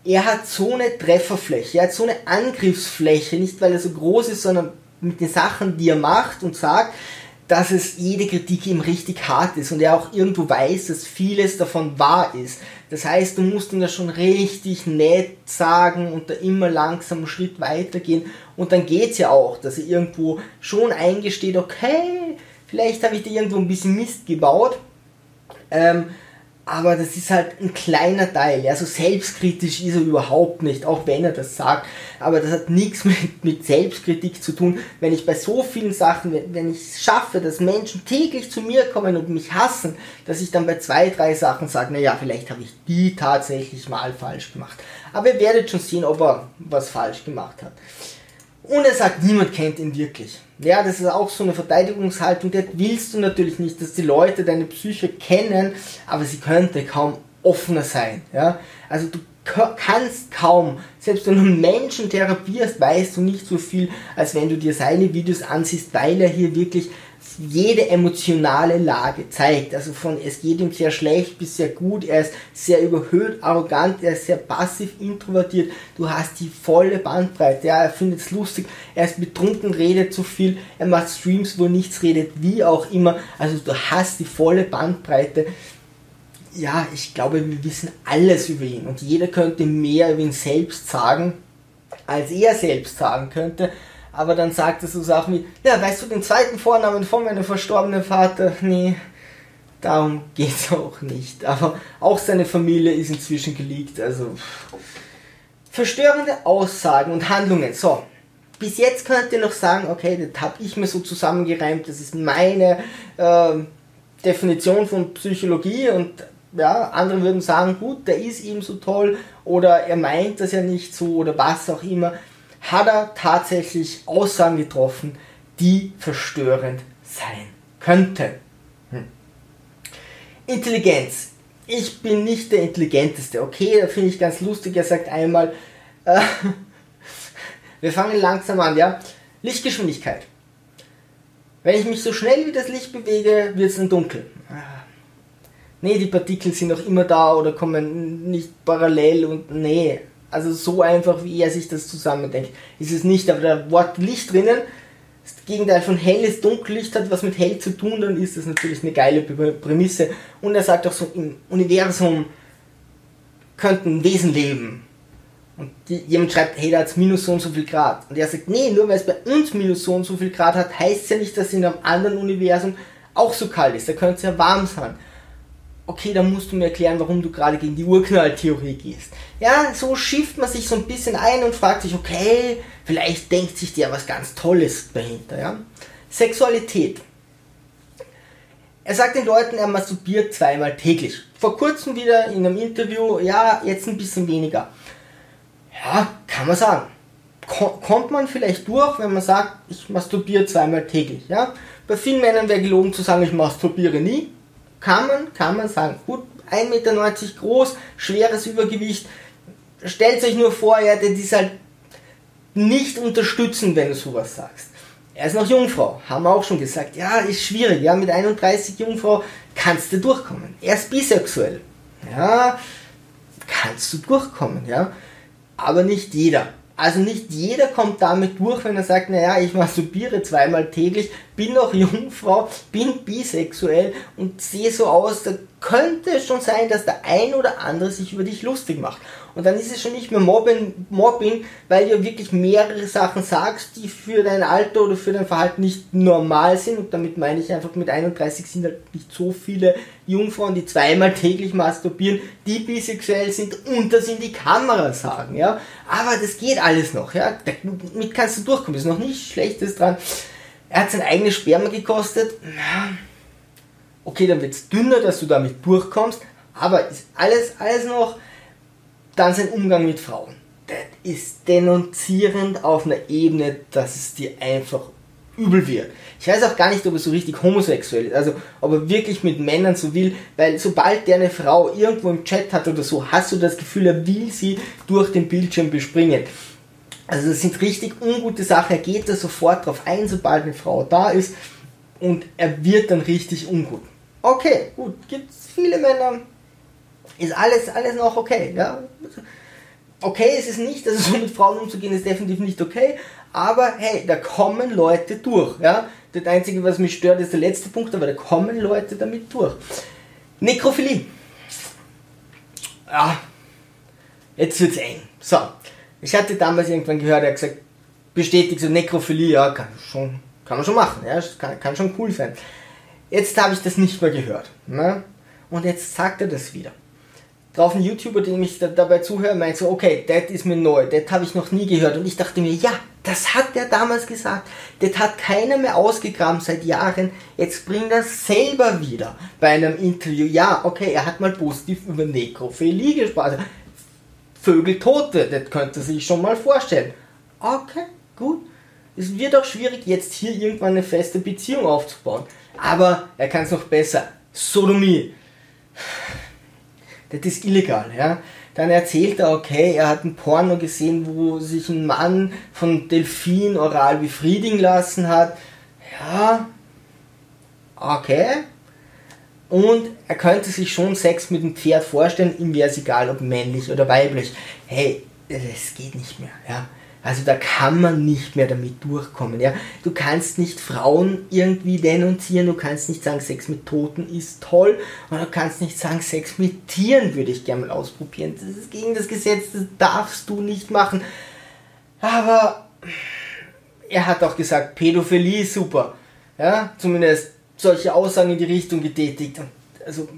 Er hat so eine Trefferfläche, er hat so eine Angriffsfläche, nicht weil er so groß ist, sondern mit den Sachen, die er macht und sagt, dass es jede Kritik ihm richtig hart ist und er auch irgendwo weiß, dass vieles davon wahr ist. Das heißt, du musst ihm das schon richtig nett sagen und da immer langsam einen Schritt weitergehen und dann geht es ja auch, dass er irgendwo schon eingesteht, okay, vielleicht habe ich da irgendwo ein bisschen Mist gebaut. Ähm, aber das ist halt ein kleiner Teil. Ja, so selbstkritisch ist er überhaupt nicht, auch wenn er das sagt. Aber das hat nichts mit, mit Selbstkritik zu tun. Wenn ich bei so vielen Sachen, wenn, wenn ich es schaffe, dass Menschen täglich zu mir kommen und mich hassen, dass ich dann bei zwei, drei Sachen sage, naja, vielleicht habe ich die tatsächlich mal falsch gemacht. Aber ihr werdet schon sehen, ob er was falsch gemacht hat. Und er sagt, niemand kennt ihn wirklich. Ja, das ist auch so eine Verteidigungshaltung, das willst du natürlich nicht, dass die Leute deine Psyche kennen, aber sie könnte kaum offener sein. Ja? Also du kannst kaum, selbst wenn du Menschen therapierst, weißt du nicht so viel, als wenn du dir seine Videos ansiehst, weil er hier wirklich jede emotionale Lage zeigt. Also von es geht ihm sehr schlecht bis sehr gut, er ist sehr überhöht, arrogant, er ist sehr passiv, introvertiert. Du hast die volle Bandbreite. Ja, er findet es lustig, er ist betrunken, redet zu viel, er macht Streams, wo nichts redet, wie auch immer. Also du hast die volle Bandbreite. Ja, ich glaube, wir wissen alles über ihn und jeder könnte mehr über ihn selbst sagen, als er selbst sagen könnte aber dann sagt er so Sachen wie, ja, weißt du den zweiten Vornamen von meinem verstorbenen Vater? Nee, darum geht's auch nicht. Aber auch seine Familie ist inzwischen geleakt, also verstörende Aussagen und Handlungen. So, bis jetzt könnt ihr noch sagen, okay, das habe ich mir so zusammengereimt, das ist meine äh, Definition von Psychologie und ja, andere würden sagen, gut, der ist ihm so toll oder er meint das ja nicht so oder was auch immer hat er tatsächlich Aussagen getroffen, die verstörend sein könnten. Hm. Intelligenz. Ich bin nicht der Intelligenteste. Okay, da finde ich ganz lustig. Er sagt einmal, äh, wir fangen langsam an, ja. Lichtgeschwindigkeit. Wenn ich mich so schnell wie das Licht bewege, wird es dann dunkel. Nee, die Partikel sind noch immer da oder kommen nicht parallel und nee, also so einfach, wie er sich das zusammendenkt, ist es nicht. Aber da Wort Licht drinnen, das Gegenteil von hell ist Dunkellicht, hat was mit hell zu tun, dann ist das natürlich eine geile Prämisse. Und er sagt auch so, im Universum könnten Wesen leben. Und jemand schreibt, hey, da hat es minus so und so viel Grad. Und er sagt, nee, nur weil es bei uns minus so und so viel Grad hat, heißt es ja nicht, dass es in einem anderen Universum auch so kalt ist. Da könnte es ja warm sein okay, dann musst du mir erklären, warum du gerade gegen die Urknalltheorie gehst. Ja, so schifft man sich so ein bisschen ein und fragt sich, okay, vielleicht denkt sich dir was ganz Tolles dahinter. Ja? Sexualität. er sagt den Leuten, er masturbiert zweimal täglich. Vor kurzem wieder in einem Interview, ja, jetzt ein bisschen weniger. Ja, kann man sagen. kommt man vielleicht durch, wenn man sagt, ich masturbiere zweimal täglich. Ja? Bei vielen Männern wäre gelogen zu sagen, ich masturbiere nie. Kann man, kann man sagen. Gut, 1,90 Meter groß, schweres Übergewicht. Stellt euch nur vor, er hätte dies halt nicht unterstützen, wenn du sowas sagst. Er ist noch Jungfrau, haben wir auch schon gesagt. Ja, ist schwierig, ja, mit 31 Jungfrau kannst du durchkommen. Er ist bisexuell. Ja, kannst du durchkommen, ja. Aber nicht jeder. Also nicht jeder kommt damit durch, wenn er sagt, naja, ich masturbiere zweimal täglich, bin noch Jungfrau, bin bisexuell und sehe so aus, da könnte es schon sein, dass der ein oder andere sich über dich lustig macht. Und dann ist es schon nicht mehr Mobbing, Mobbing, weil du wirklich mehrere Sachen sagst, die für dein Alter oder für dein Verhalten nicht normal sind. Und damit meine ich einfach, mit 31 sind halt nicht so viele Jungfrauen, die zweimal täglich masturbieren, die bisexuell sind und das in die Kamera sagen, ja. Aber das geht alles noch, ja. Damit kannst du durchkommen, ist noch nichts Schlechtes dran. Er hat sein eigenes Sperma gekostet. Okay, dann wird es dünner, dass du damit durchkommst, aber ist alles, alles noch dann sein Umgang mit Frauen. Das ist denunzierend auf einer Ebene, dass es dir einfach übel wird. Ich weiß auch gar nicht, ob er so richtig homosexuell ist, also ob er wirklich mit Männern so will, weil sobald der eine Frau irgendwo im Chat hat oder so, hast du das Gefühl, er will sie durch den Bildschirm bespringen. Also das sind richtig ungute Sachen, er geht da sofort drauf ein, sobald eine Frau da ist und er wird dann richtig ungut. Okay, gut, gibt es viele Männer, ist alles, alles noch okay. Ja? Okay ist es nicht, also so mit Frauen umzugehen ist definitiv nicht okay, aber hey, da kommen Leute durch. Ja? Das Einzige, was mich stört, ist der letzte Punkt, aber da kommen Leute damit durch. Nekrophilie. Ja, jetzt wird's eng. So, ich hatte damals irgendwann gehört, er hat gesagt, bestätigt so Nekrophilie, ja, kann, schon, kann man schon machen, ja, kann, kann schon cool sein. Jetzt habe ich das nicht mehr gehört. Ne? Und jetzt sagt er das wieder drauf ein YouTuber, dem ich da, dabei zuhöre, meint so, okay, das ist mir neu, das habe ich noch nie gehört. Und ich dachte mir, ja, das hat der damals gesagt. Das hat keiner mehr ausgegraben seit Jahren. Jetzt bringt er selber wieder bei einem Interview. Ja, okay, er hat mal positiv über Nekrophilie gesprochen. Also, Vögeltote, das könnte sich schon mal vorstellen. Okay, gut. Es wird auch schwierig, jetzt hier irgendwann eine feste Beziehung aufzubauen. Aber er kann es noch besser. Sodomie das ist illegal, ja. Dann erzählt er, okay, er hat ein Porno gesehen, wo sich ein Mann von Delfin oral befriedigen lassen hat. Ja, okay. Und er könnte sich schon Sex mit dem Pferd vorstellen, ihm wäre es egal, ob männlich oder weiblich. Hey, es geht nicht mehr, ja. Also da kann man nicht mehr damit durchkommen. Ja? Du kannst nicht Frauen irgendwie denunzieren, du kannst nicht sagen, Sex mit Toten ist toll, und du kannst nicht sagen, Sex mit Tieren würde ich gerne mal ausprobieren. Das ist gegen das Gesetz, das darfst du nicht machen. Aber er hat auch gesagt, Pädophilie ist super. Ja? Zumindest solche Aussagen in die Richtung getätigt. Also,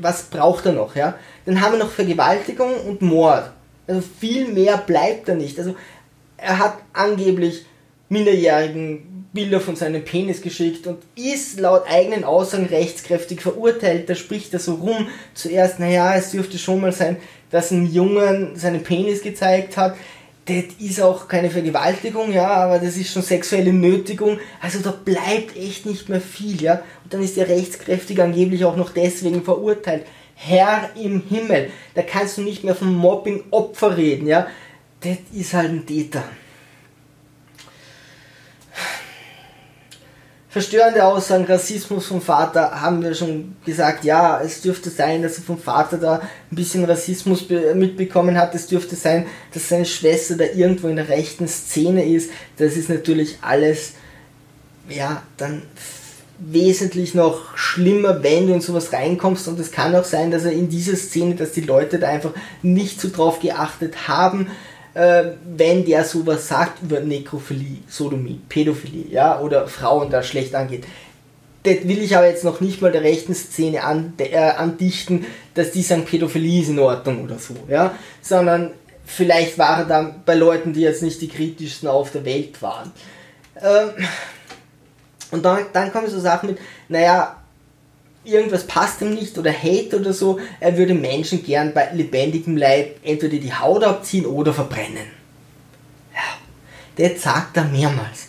was braucht er noch? Ja? Dann haben wir noch Vergewaltigung und Mord. Also viel mehr bleibt da nicht. Also er hat angeblich Minderjährigen Bilder von seinem Penis geschickt und ist laut eigenen Aussagen rechtskräftig verurteilt. Da spricht er so rum. Zuerst, naja, es dürfte schon mal sein, dass ein Jungen seinen Penis gezeigt hat. Das ist auch keine Vergewaltigung, ja, aber das ist schon sexuelle Nötigung. Also da bleibt echt nicht mehr viel, ja. Und dann ist er rechtskräftig angeblich auch noch deswegen verurteilt. Herr im Himmel, da kannst du nicht mehr vom Mobbing-Opfer reden, ja das ist halt ein Täter. Verstörende Aussagen, Rassismus vom Vater, haben wir schon gesagt, ja, es dürfte sein, dass er vom Vater da ein bisschen Rassismus mitbekommen hat. Es dürfte sein, dass seine Schwester da irgendwo in der rechten Szene ist. Das ist natürlich alles, ja, dann wesentlich noch schlimmer, wenn du in sowas reinkommst und es kann auch sein, dass er in dieser Szene, dass die Leute da einfach nicht so drauf geachtet haben, äh, wenn der sowas sagt über Nekrophilie, Sodomie, Pädophilie, ja, oder Frauen da schlecht angeht. Das will ich aber jetzt noch nicht mal der rechten Szene an, äh, andichten, dass die sagen, Pädophilie ist in Ordnung oder so, ja, sondern vielleicht war er dann bei Leuten, die jetzt nicht die kritischsten auf der Welt waren. Ähm, und dann, dann kommen so Sachen mit, naja, irgendwas passt ihm nicht oder Hate oder so, er würde Menschen gern bei lebendigem Leib entweder die Haut abziehen oder verbrennen. Ja, der sagt er mehrmals.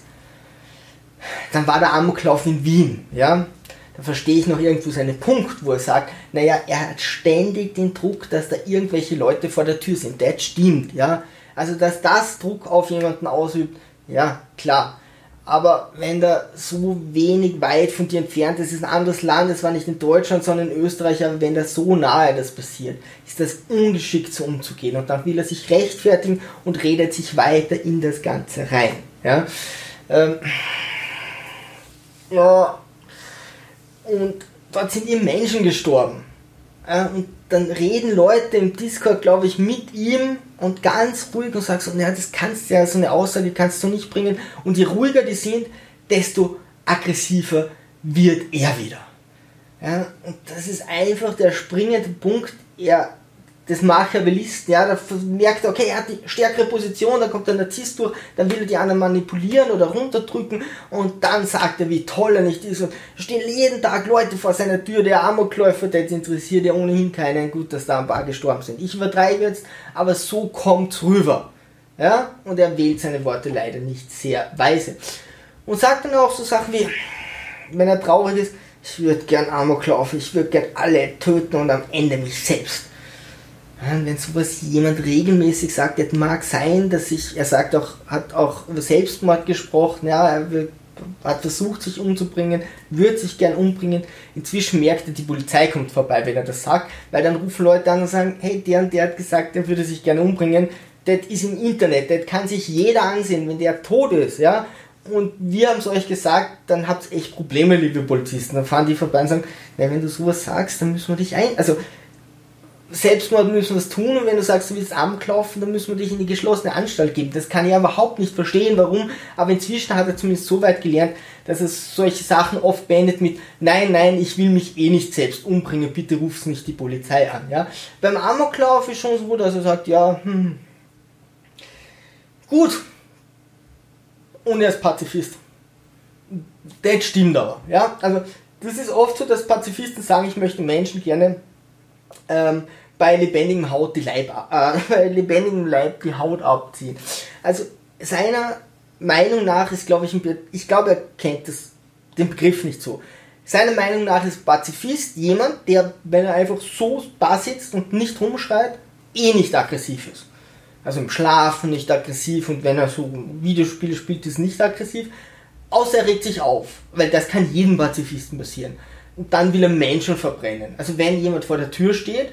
Dann war der Amoklauf in Wien, ja. Da verstehe ich noch irgendwo seinen Punkt, wo er sagt, naja, er hat ständig den Druck, dass da irgendwelche Leute vor der Tür sind. Das stimmt, ja. Also, dass das Druck auf jemanden ausübt, ja, klar. Aber wenn da so wenig weit von dir entfernt ist, ist ein anderes Land, es war nicht in Deutschland, sondern in Österreich, aber wenn da so nahe das passiert, ist das ungeschickt so umzugehen. Und dann will er sich rechtfertigen und redet sich weiter in das Ganze rein. Ja, ähm, ja. und dort sind ihm Menschen gestorben. Ja, und dann reden Leute im Discord, glaube ich, mit ihm und ganz ruhig und sagst, so, naja, das kannst du ja, so eine Aussage kannst du nicht bringen. Und je ruhiger die sind, desto aggressiver wird er wieder. Ja, und das ist einfach der springende Punkt. Er des Machiavellisten, ja, da merkt er, okay, er hat die stärkere Position, dann kommt der Narzisst durch, dann will er die anderen manipulieren oder runterdrücken und dann sagt er, wie toll er nicht ist und stehen jeden Tag Leute vor seiner Tür, der Amokläufer, der interessiert ja ohnehin keinen, gut, dass da ein paar gestorben sind. Ich übertreibe jetzt, aber so kommt's rüber. Ja, und er wählt seine Worte leider nicht sehr weise. Und sagt dann auch so Sachen wie, wenn er traurig ist, ich würde gern Amok laufen, ich würde gern alle töten und am Ende mich selbst wenn sowas jemand regelmäßig sagt, das mag sein, dass ich, er sagt auch, hat auch über Selbstmord gesprochen, ja, er will, hat versucht, sich umzubringen, würde sich gern umbringen. Inzwischen merkt er, die Polizei kommt vorbei, wenn er das sagt, weil dann rufen Leute an und sagen, hey, der und der hat gesagt, der würde sich gerne umbringen. Das ist im Internet, das kann sich jeder ansehen, wenn der tot ist, ja. Und wir haben es euch gesagt, dann habt ihr echt Probleme, liebe Polizisten. Dann fahren die vorbei und sagen, na, wenn du sowas sagst, dann müssen wir dich ein, also, Selbstmord müssen wir es tun und wenn du sagst, du willst amklaufen, dann müssen wir dich in die geschlossene Anstalt geben. Das kann ich überhaupt nicht verstehen, warum, aber inzwischen hat er zumindest so weit gelernt, dass er solche Sachen oft beendet mit Nein, nein, ich will mich eh nicht selbst umbringen, bitte rufst nicht die Polizei an. Ja? Beim Amoklauf ist schon so, dass er sagt, ja, hm, gut, und er ist Pazifist. Das stimmt aber. Ja? Also, das ist oft so, dass Pazifisten sagen, ich möchte Menschen gerne ähm, bei lebendigem Haut die Leib, äh, bei lebendigem Leib die Haut abziehen. Also seiner Meinung nach ist, glaube ich, ich glaube, er kennt das, den Begriff nicht so. Seiner Meinung nach ist Pazifist jemand, der, wenn er einfach so da sitzt und nicht rumschreit, eh nicht aggressiv ist. Also im Schlafen nicht aggressiv und wenn er so Videospiele spielt, ist nicht aggressiv. Außer er regt sich auf, weil das kann jedem Pazifisten passieren. Und dann will er Menschen verbrennen. Also wenn jemand vor der Tür steht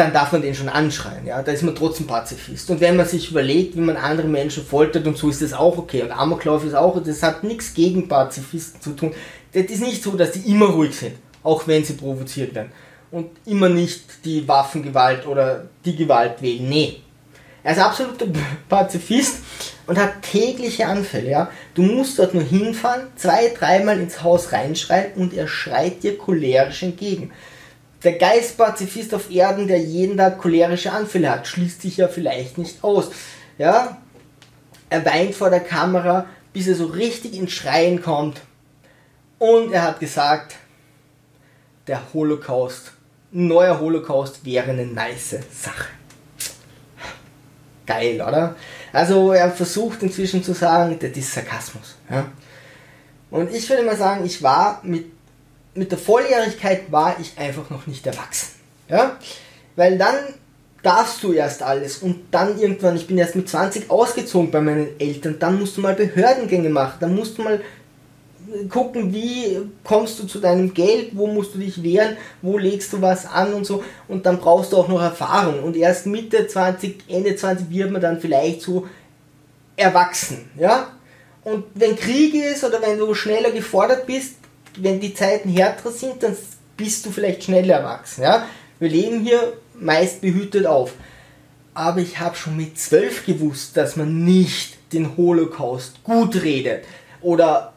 dann darf man den schon anschreien, ja, da ist man trotzdem Pazifist. Und wenn man sich überlegt, wie man andere Menschen foltert und so ist das auch okay. Und Amoklauf ist auch, das hat nichts gegen Pazifisten zu tun. Das ist nicht so, dass die immer ruhig sind, auch wenn sie provoziert werden. Und immer nicht die Waffengewalt oder die Gewalt wählen. Nee. Er ist absoluter Pazifist und hat tägliche Anfälle, ja. Du musst dort nur hinfahren, zwei, dreimal ins Haus reinschreien und er schreit dir cholerisch entgegen. Der Geistpazifist auf Erden, der jeden Tag cholerische Anfälle hat, schließt sich ja vielleicht nicht aus. Ja? Er weint vor der Kamera, bis er so richtig ins Schreien kommt. Und er hat gesagt, der Holocaust, ein neuer Holocaust wäre eine nice Sache. Geil, oder? Also er versucht inzwischen zu sagen, das ist Sarkasmus. Ja? Und ich würde mal sagen, ich war mit mit der Volljährigkeit war ich einfach noch nicht erwachsen. Ja? Weil dann darfst du erst alles und dann irgendwann, ich bin erst mit 20 ausgezogen bei meinen Eltern, dann musst du mal Behördengänge machen, dann musst du mal gucken, wie kommst du zu deinem Geld, wo musst du dich wehren, wo legst du was an und so und dann brauchst du auch noch Erfahrung und erst Mitte 20, Ende 20 wird man dann vielleicht so erwachsen, ja? Und wenn Krieg ist oder wenn du schneller gefordert bist, wenn die Zeiten härter sind, dann bist du vielleicht schneller erwachsen. Ja? Wir leben hier meist behütet auf. Aber ich habe schon mit zwölf gewusst, dass man nicht den Holocaust gut redet oder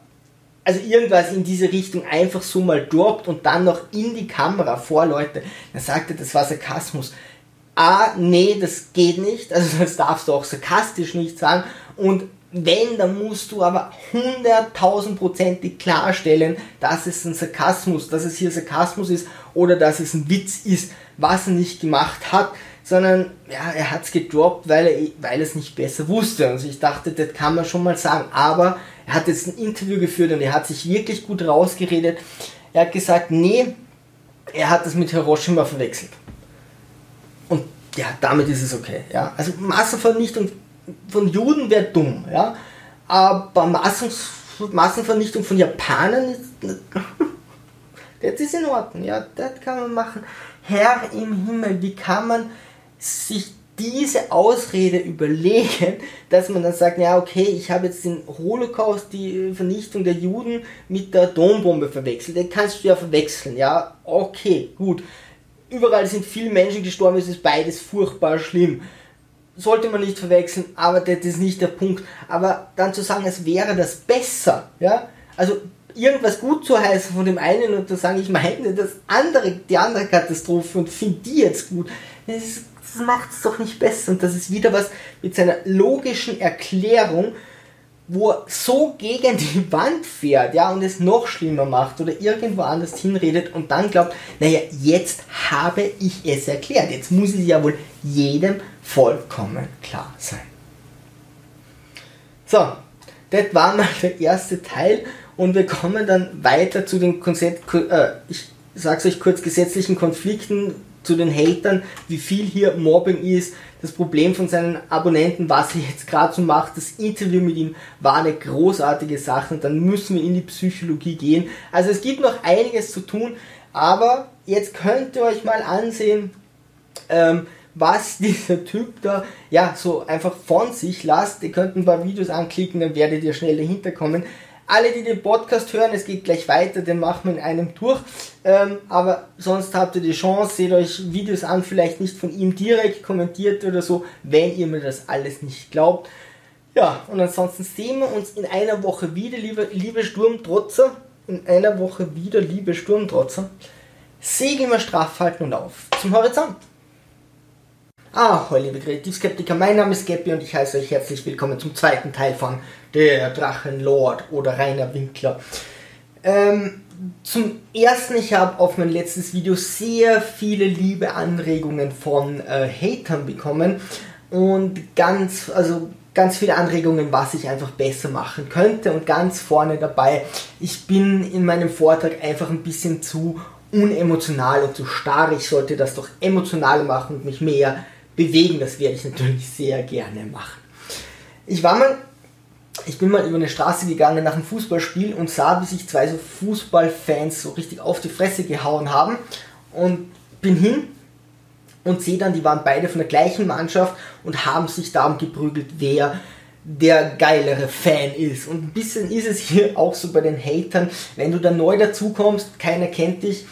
also irgendwas in diese Richtung einfach so mal droppt und dann noch in die Kamera vor Leute. Dann sagt er, das war Sarkasmus. Ah, nee, das geht nicht. Also das darfst du auch sarkastisch nicht sagen. Und wenn, dann musst du aber hunderttausendprozentig klarstellen, dass es ein Sarkasmus, dass es hier Sarkasmus ist oder dass es ein Witz ist, was er nicht gemacht hat, sondern ja, er hat es gedroppt, weil er, weil er es nicht besser wusste. Also ich dachte, das kann man schon mal sagen. Aber er hat jetzt ein Interview geführt und er hat sich wirklich gut rausgeredet. Er hat gesagt, nee, er hat das mit Hiroshima verwechselt. Und ja, damit ist es okay. Ja. Also Massenvernichtung von Juden wäre dumm, ja. Aber Massen, Massenvernichtung von Japanern ist, das ist in Ordnung, ja, das kann man machen. Herr im Himmel, wie kann man sich diese Ausrede überlegen, dass man dann sagt, ja okay, ich habe jetzt den Holocaust, die Vernichtung der Juden mit der Atombombe verwechselt. Den kannst du ja verwechseln, ja, okay, gut. Überall sind viele Menschen gestorben, es ist beides furchtbar schlimm. Sollte man nicht verwechseln, aber das ist nicht der Punkt. Aber dann zu sagen, es wäre das besser, ja, also irgendwas gut zu heißen von dem einen und zu sagen, ich meine das andere, die andere Katastrophe und finde die jetzt gut, das das macht es doch nicht besser. Und das ist wieder was mit seiner logischen Erklärung, wo er so gegen die Wand fährt, ja, und es noch schlimmer macht oder irgendwo anders hinredet und dann glaubt, naja, jetzt habe ich es erklärt. Jetzt muss es ja wohl jedem vollkommen klar sein. So, das war mal der erste Teil und wir kommen dann weiter zu den Konzept, äh, ich sag's euch kurz, gesetzlichen Konflikten zu den Hatern, wie viel hier Mobbing ist, das Problem von seinen Abonnenten, was er jetzt gerade so macht, das Interview mit ihm war eine großartige Sache und dann müssen wir in die Psychologie gehen. Also es gibt noch einiges zu tun, aber jetzt könnt ihr euch mal ansehen, ähm, was dieser Typ da ja so einfach von sich lasst. Ihr könnt ein paar Videos anklicken, dann werdet ihr schnell dahinter kommen. Alle, die den Podcast hören, es geht gleich weiter, den machen wir in einem durch. Ähm, aber sonst habt ihr die Chance, seht euch Videos an, vielleicht nicht von ihm direkt kommentiert oder so, wenn ihr mir das alles nicht glaubt. Ja, und ansonsten sehen wir uns in einer Woche wieder, liebe, liebe Sturmtrotzer. In einer Woche wieder, liebe Sturmtrotzer. Segel immer straff halten und auf zum Horizont. Ah, hallo liebe Kreativskeptiker, mein Name ist Geppi und ich heiße euch herzlich willkommen zum zweiten Teil von Der Drachenlord oder Rainer Winkler. Ähm, zum ersten, ich habe auf mein letztes Video sehr viele liebe Anregungen von äh, Hatern bekommen und ganz, also ganz viele Anregungen, was ich einfach besser machen könnte und ganz vorne dabei, ich bin in meinem Vortrag einfach ein bisschen zu unemotional und zu starr. Ich sollte das doch emotional machen und mich mehr bewegen. Das werde ich natürlich sehr gerne machen. Ich war mal, ich bin mal über eine Straße gegangen nach einem Fußballspiel und sah, wie sich zwei so Fußballfans so richtig auf die Fresse gehauen haben und bin hin und sehe dann, die waren beide von der gleichen Mannschaft und haben sich darum geprügelt, wer der geilere Fan ist. Und ein bisschen ist es hier auch so bei den Hatern, wenn du da neu dazukommst, keiner kennt dich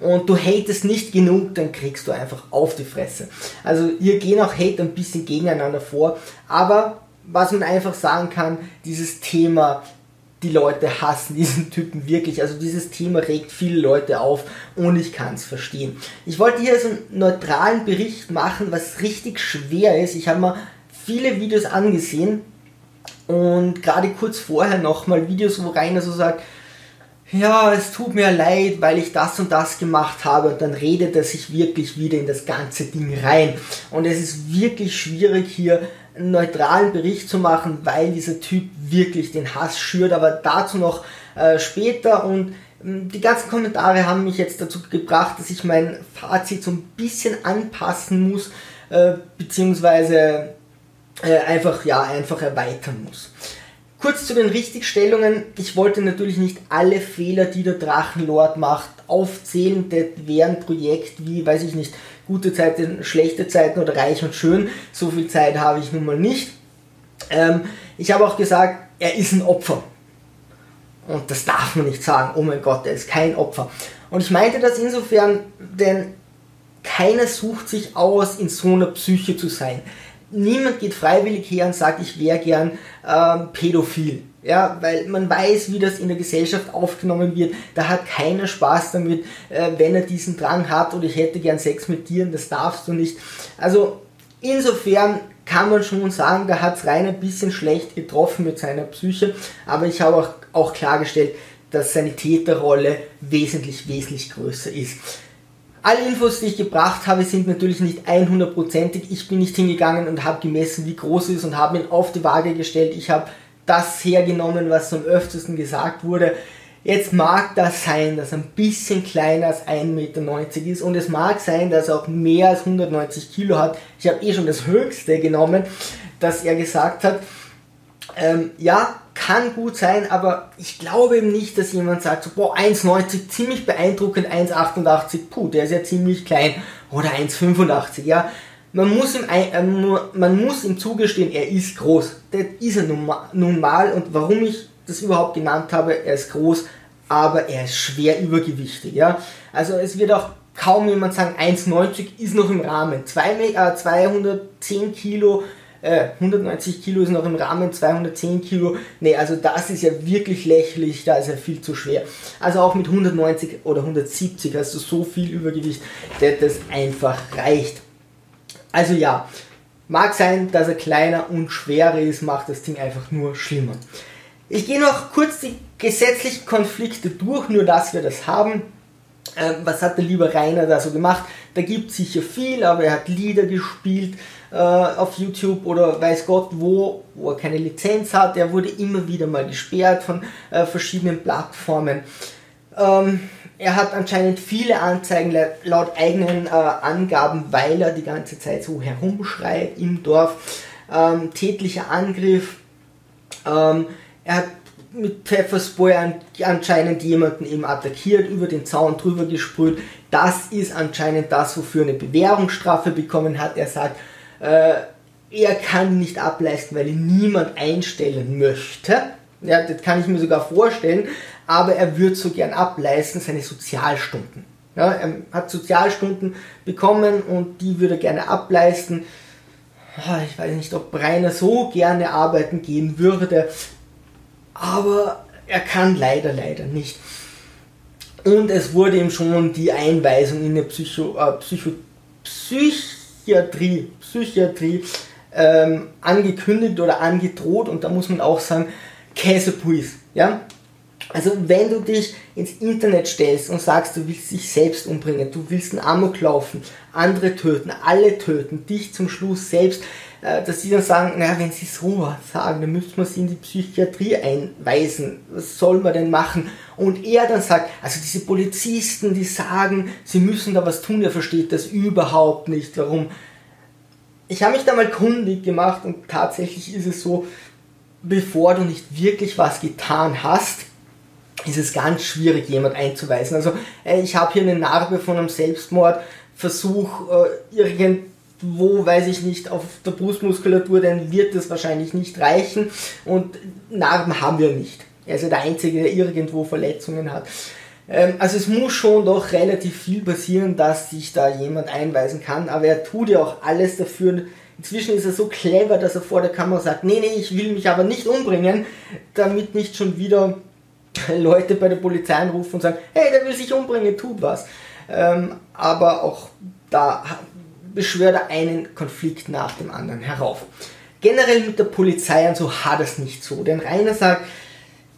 und du hatest nicht genug, dann kriegst du einfach auf die Fresse. Also hier gehen auch Hate ein bisschen gegeneinander vor, aber was man einfach sagen kann, dieses Thema, die Leute hassen diesen Typen wirklich. Also dieses Thema regt viele Leute auf und ich kann es verstehen. Ich wollte hier so einen neutralen Bericht machen, was richtig schwer ist. Ich habe mir viele Videos angesehen und gerade kurz vorher nochmal Videos, wo Rainer so sagt, ja, es tut mir leid, weil ich das und das gemacht habe und dann redet er sich wirklich wieder in das ganze Ding rein. Und es ist wirklich schwierig hier einen neutralen Bericht zu machen, weil dieser Typ wirklich den Hass schürt, aber dazu noch äh, später und ähm, die ganzen Kommentare haben mich jetzt dazu gebracht, dass ich mein Fazit so ein bisschen anpassen muss, äh, beziehungsweise äh, einfach, ja, einfach erweitern muss. Kurz zu den Richtigstellungen. Ich wollte natürlich nicht alle Fehler, die der Drachenlord macht, aufzählen. Das wäre ein Projekt wie, weiß ich nicht, gute Zeiten, schlechte Zeiten oder reich und schön. So viel Zeit habe ich nun mal nicht. Ähm, ich habe auch gesagt, er ist ein Opfer. Und das darf man nicht sagen. Oh mein Gott, er ist kein Opfer. Und ich meinte das insofern, denn keiner sucht sich aus, in so einer Psyche zu sein niemand geht freiwillig her und sagt, ich wäre gern ähm, pädophil. Ja, weil man weiß, wie das in der Gesellschaft aufgenommen wird. Da hat keiner Spaß damit, äh, wenn er diesen Drang hat oder ich hätte gern Sex mit dir und das darfst du nicht. Also insofern kann man schon sagen, da hat es rein ein bisschen schlecht getroffen mit seiner Psyche, aber ich habe auch, auch klargestellt, dass seine Täterrolle wesentlich, wesentlich größer ist. Alle Infos, die ich gebracht habe, sind natürlich nicht 100%ig. Ich bin nicht hingegangen und habe gemessen, wie groß es ist und habe ihn auf die Waage gestellt. Ich habe das hergenommen, was am öftesten gesagt wurde. Jetzt mag das sein, dass er ein bisschen kleiner als 1,90 Meter ist und es mag sein, dass er auch mehr als 190 Kilo hat. Ich habe eh schon das höchste genommen, dass er gesagt hat. Ähm, ja, kann gut sein, aber ich glaube eben nicht, dass jemand sagt, so, boah, 1,90, ziemlich beeindruckend, 1,88, puh, der ist ja ziemlich klein, oder 1,85, ja. Man muss, ihm, äh, man muss ihm zugestehen, er ist groß. Das ist er nun mal und warum ich das überhaupt genannt habe, er ist groß, aber er ist schwer übergewichtig, ja. Also es wird auch kaum jemand sagen, 1,90 ist noch im Rahmen. 2, äh, 210 Kilo äh, 190 Kilo ist noch im Rahmen, 210 Kilo, nee, also das ist ja wirklich lächerlich, da ist er viel zu schwer. Also auch mit 190 oder 170 hast du so viel Übergewicht, dass das einfach reicht. Also ja, mag sein, dass er kleiner und schwerer ist, macht das Ding einfach nur schlimmer. Ich gehe noch kurz die gesetzlichen Konflikte durch, nur dass wir das haben. Ähm, was hat der liebe Rainer da so gemacht? Da gibt es sicher viel, aber er hat Lieder gespielt, äh, auf YouTube oder weiß Gott wo, wo er keine Lizenz hat. Er wurde immer wieder mal gesperrt von äh, verschiedenen Plattformen. Ähm, er hat anscheinend viele Anzeigen laut eigenen äh, Angaben, weil er die ganze Zeit so herumschreit im Dorf. Ähm, tätlicher Angriff. Ähm, er hat mit Pfefferspray anscheinend jemanden eben attackiert, über den Zaun drüber gesprüht. Das ist anscheinend das, wofür eine Bewährungsstrafe bekommen hat. Er sagt, äh, er kann nicht ableisten, weil ihn niemand einstellen möchte. Ja, das kann ich mir sogar vorstellen, aber er würde so gern ableisten, seine Sozialstunden. Ja, er hat Sozialstunden bekommen und die würde er gerne ableisten. Ah, ich weiß nicht, ob Rainer so gerne arbeiten gehen würde, aber er kann leider, leider nicht. Und es wurde ihm schon die Einweisung in eine Psycho, äh, Psycho, Psych, Psychiatrie, Psychiatrie ähm, angekündigt oder angedroht und da muss man auch sagen, Käsepuis, ja. Also wenn du dich ins Internet stellst und sagst, du willst dich selbst umbringen, du willst einen Amok laufen, andere töten, alle töten, dich zum Schluss selbst, dass sie dann sagen, naja, wenn sie so sagen, dann müsste man sie in die Psychiatrie einweisen. Was soll man denn machen? Und er dann sagt, also diese Polizisten, die sagen, sie müssen da was tun, er versteht das überhaupt nicht. Warum? Ich habe mich da mal kundig gemacht und tatsächlich ist es so, bevor du nicht wirklich was getan hast, ist es ganz schwierig, jemand einzuweisen. Also äh, ich habe hier eine Narbe von einem Selbstmordversuch, äh, irgend wo, weiß ich nicht, auf der Brustmuskulatur, dann wird das wahrscheinlich nicht reichen und Narben haben wir nicht. Er ist ja der Einzige, der irgendwo Verletzungen hat. Ähm, also es muss schon doch relativ viel passieren, dass sich da jemand einweisen kann, aber er tut ja auch alles dafür. Inzwischen ist er so clever, dass er vor der Kamera sagt, nee, nee, ich will mich aber nicht umbringen, damit nicht schon wieder Leute bei der Polizei anrufen und sagen, hey, der will sich umbringen, tut was. Ähm, aber auch da beschwört er einen Konflikt nach dem anderen herauf. Generell mit der Polizei und so hat es nicht so, denn Rainer sagt,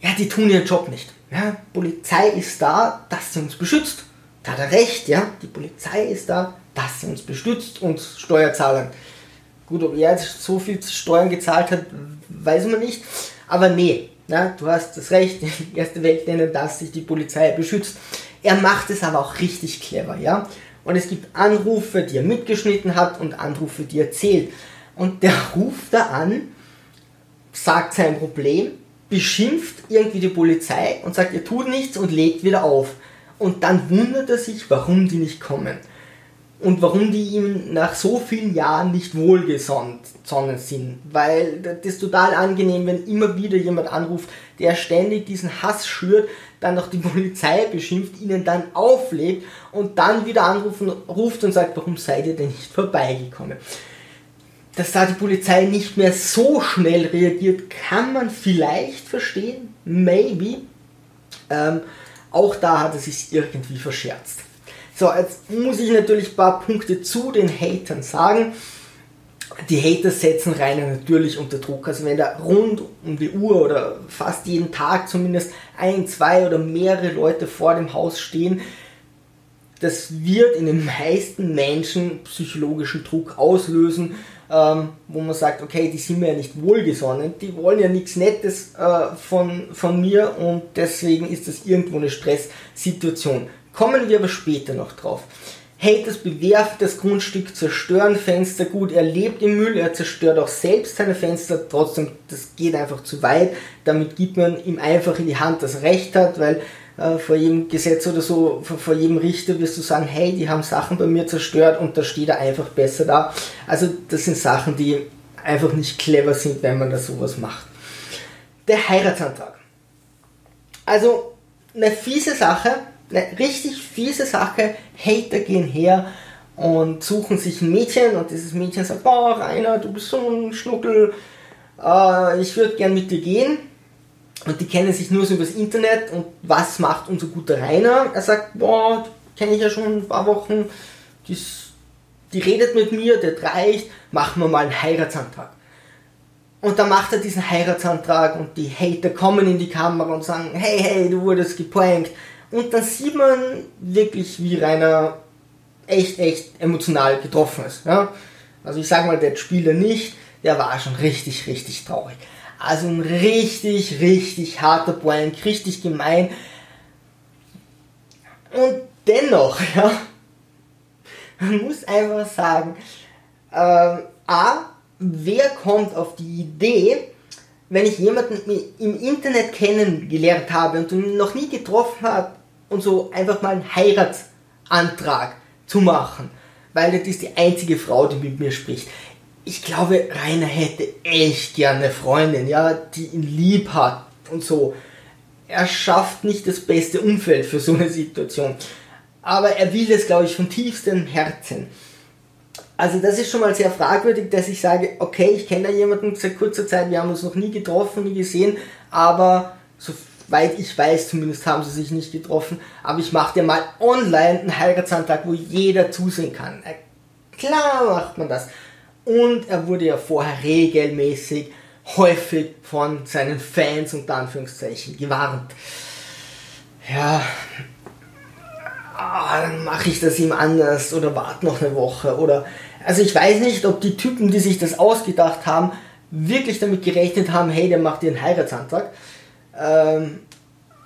ja, die tun ihren Job nicht. Ja, Polizei ist da, dass sie uns beschützt. Da hat er recht, ja, die Polizei ist da, dass sie uns beschützt, uns Steuerzahlern. Gut, ob er jetzt so viel Steuern gezahlt hat, weiß man nicht. Aber nee, ja, du hast das Recht, erste Welt nennen, dass sich die Polizei beschützt. Er macht es aber auch richtig clever, ja und es gibt Anrufe, die er mitgeschnitten hat und Anrufe, die er zählt. Und der ruft da an, sagt sein Problem, beschimpft irgendwie die Polizei und sagt, ihr tut nichts und legt wieder auf. Und dann wundert er sich, warum die nicht kommen. Und warum die ihm nach so vielen Jahren nicht wohlgesonnen sind. Weil das ist total angenehm, wenn immer wieder jemand anruft, der ständig diesen Hass schürt, dann noch die Polizei beschimpft, ihnen dann auflegt und dann wieder anrufen, ruft und sagt, warum seid ihr denn nicht vorbeigekommen? Dass da die Polizei nicht mehr so schnell reagiert, kann man vielleicht verstehen, maybe. Ähm, auch da hat er sich irgendwie verscherzt. So, jetzt muss ich natürlich ein paar Punkte zu den Hatern sagen. die Hater setzen Rainer natürlich unter Druck. Also wenn da rund um die Uhr oder fast jeden Tag zumindest ein, zwei oder mehrere Leute vor dem Haus stehen, das wird in den meisten Menschen psychologischen Druck auslösen, ähm, wo man sagt, okay, die sind mir ja nicht wohlgesonnen, die wollen ja nichts Nettes äh, von, von mir und deswegen ist das irgendwo eine Stresssituation. Kommen wir aber später noch drauf. Haters bewerfen das Grundstück, zerstören Fenster. Gut, er lebt im Müll, er zerstört auch selbst seine Fenster. Trotzdem, das geht einfach zu weit. Damit gibt man ihm einfach in die Hand, dass er Recht hat, weil äh, vor jedem Gesetz oder so, vor, vor, jedem Richter wirst du sagen, hey, die haben Sachen bei mir zerstört und da steht er einfach besser da. Also das sind Sachen, die einfach nicht clever sind, wenn man da sowas macht. Der Heiratsantrag. Also eine fiese Sache, eine richtig fiese Sache. Hater gehen her und suchen sich ein Mädchen und dieses Mädchen sagt, boah, Rainer, du bist so ein Schnuckel, äh, ich würde gern mit dir gehen. Und die kennen sich nur so übers Internet und was macht unser guter Rainer? Er sagt, boah, kenne ich ja schon ein paar Wochen, die, die redet mit mir, der reicht, machen wir mal einen Heiratsantrag. Und dann macht er diesen Heiratsantrag und die Hater kommen in die Kamera und sagen, hey, hey, du wurdest geprankt, und dann sieht man wirklich, wie Rainer echt, echt emotional getroffen ist. Ja? Also ich sage mal, der Spieler nicht, der war schon richtig, richtig traurig. Also ein richtig, richtig harter Blank, richtig gemein. Und dennoch, ja, man muss einfach sagen, äh, A, wer kommt auf die Idee, wenn ich jemanden im Internet kennengelernt habe und ihn noch nie getroffen habe, und so einfach mal einen Heiratsantrag zu machen, weil das ist die einzige Frau, die mit mir spricht. Ich glaube, Rainer hätte echt gerne eine Freundin, ja, die ihn lieb hat und so. Er schafft nicht das beste Umfeld für so eine Situation. Aber er will es, glaube ich, von tiefstem Herzen. Also das ist schon mal sehr fragwürdig, dass ich sage, okay, ich kenne da jemanden seit kurzer Zeit, wir haben uns noch nie getroffen, nie gesehen, aber so Soweit ich weiß, zumindest haben sie sich nicht getroffen. Aber ich mache dir mal online einen Heiratsantrag, wo jeder zusehen kann. Klar macht man das. Und er wurde ja vorher regelmäßig häufig von seinen Fans und Anführungszeichen gewarnt. Ja, ah, dann mache ich das ihm anders oder warte noch eine Woche oder also ich weiß nicht, ob die Typen, die sich das ausgedacht haben, wirklich damit gerechnet haben, hey, der macht dir einen Heiratsantrag. Ähm,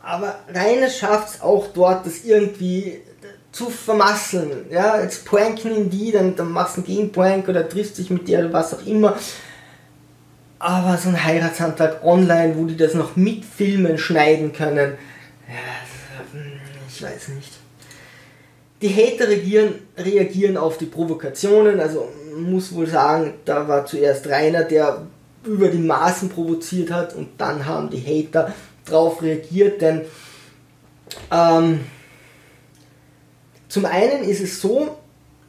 aber Rainer schafft es auch dort, das irgendwie zu vermasseln. Ja, jetzt pranken ihn die, dann, dann machst du einen Gegenprank oder triffst dich mit dir oder was auch immer. Aber so ein Heiratsantrag online, wo die das noch mit Filmen schneiden können, ja, ich weiß nicht. Die Hater reagieren, reagieren auf die Provokationen, also muss wohl sagen, da war zuerst Rainer, der über die Maßen provoziert hat und dann haben die Hater drauf reagiert, denn ähm, zum einen ist es so,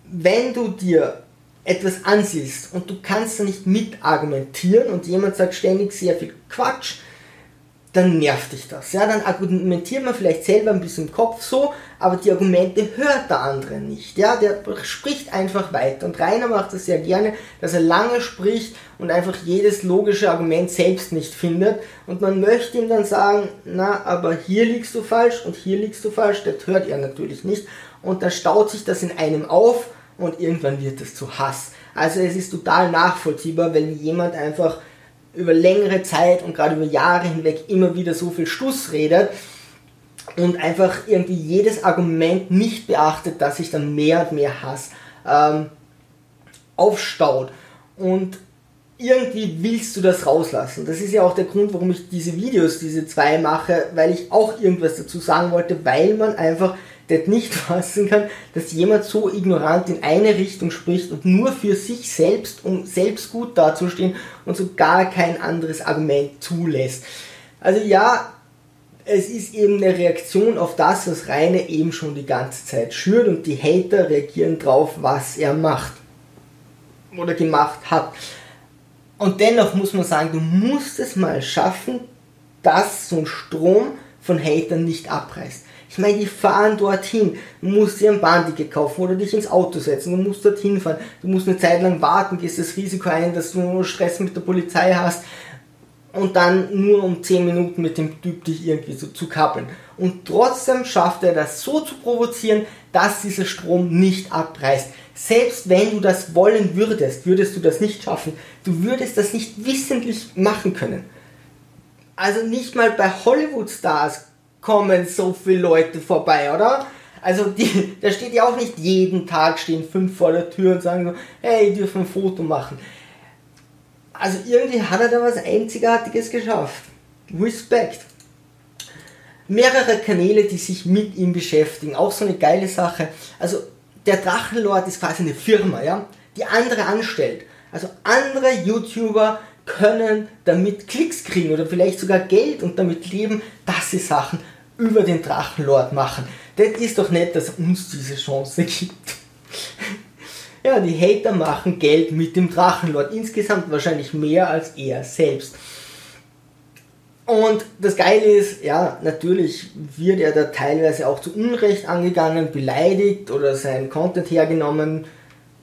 wenn du dir etwas ansiehst und du kannst da nicht mit argumentieren und jemand sagt ständig sehr viel Quatsch, dann nervt dich das. Ja, dann argumentiert man vielleicht selber ein bisschen im Kopf so, aber die Argumente hört der andere nicht. Ja, der spricht einfach weiter. Und Rainer macht das sehr gerne, dass er lange spricht und einfach jedes logische Argument selbst nicht findet. Und man möchte ihm dann sagen, na, aber hier liegst du falsch und hier liegst du falsch. Das hört er natürlich nicht. Und dann staut sich das in einem auf und irgendwann wird es zu Hass. Also es ist total nachvollziehbar, wenn jemand einfach über längere Zeit und gerade über Jahre hinweg immer wieder so viel Stuss redet und einfach irgendwie jedes Argument nicht beachtet, dass sich dann mehr und mehr Hass ähm, aufstaut. Und irgendwie willst du das rauslassen. Das ist ja auch der Grund, warum ich diese Videos, diese zwei mache, weil ich auch irgendwas dazu sagen wollte, weil man einfach das nicht fassen kann, dass jemand so ignorant in eine Richtung spricht und nur für sich selbst, um selbst gut dazustehen und so gar kein anderes Argument zulässt. Also ja, es ist eben eine Reaktion auf das, was Reine eben schon die ganze Zeit schürt und die Hater reagieren drauf, was er macht oder gemacht hat. Und dennoch muss man sagen, du musst es mal schaffen, dass so ein Strom von Hatern nicht abreißt. Ich meine, die fahren dorthin. Du musst dir ein Bahnticket kaufen oder dich ins Auto setzen. Du musst dorthin fahren. Du musst eine Zeit lang warten, gehst das Risiko ein, dass du Stress mit der Polizei hast und dann nur um 10 Minuten mit dem Typ dich irgendwie so zu kappeln. Und trotzdem schafft er das so zu provozieren, dass dieser Strom nicht abreißt. Selbst wenn du das wollen würdest, würdest du das nicht schaffen. Du würdest das nicht wissentlich machen können. Also nicht mal bei Hollywood-Stars kommen so viele Leute vorbei, oder? Also die, da steht ja auch nicht jeden Tag stehen fünf vor der Tür und sagen so, hey, dürfen ein Foto machen. Also irgendwie hat er da was Einzigartiges geschafft. Respekt. Mehrere Kanäle, die sich mit ihm beschäftigen. Auch so eine geile Sache. Also der Drachenlord ist quasi eine Firma, ja, die andere anstellt. Also andere YouTuber können damit Klicks kriegen oder vielleicht sogar Geld und damit leben, dass sie Sachen über den Drachenlord machen. Das ist doch nett, dass uns diese Chance gibt. ja, die Hater machen Geld mit dem Drachenlord. Insgesamt wahrscheinlich mehr als er selbst. Und das Geile ist, ja, natürlich wird er da teilweise auch zu Unrecht angegangen, beleidigt oder sein Content hergenommen,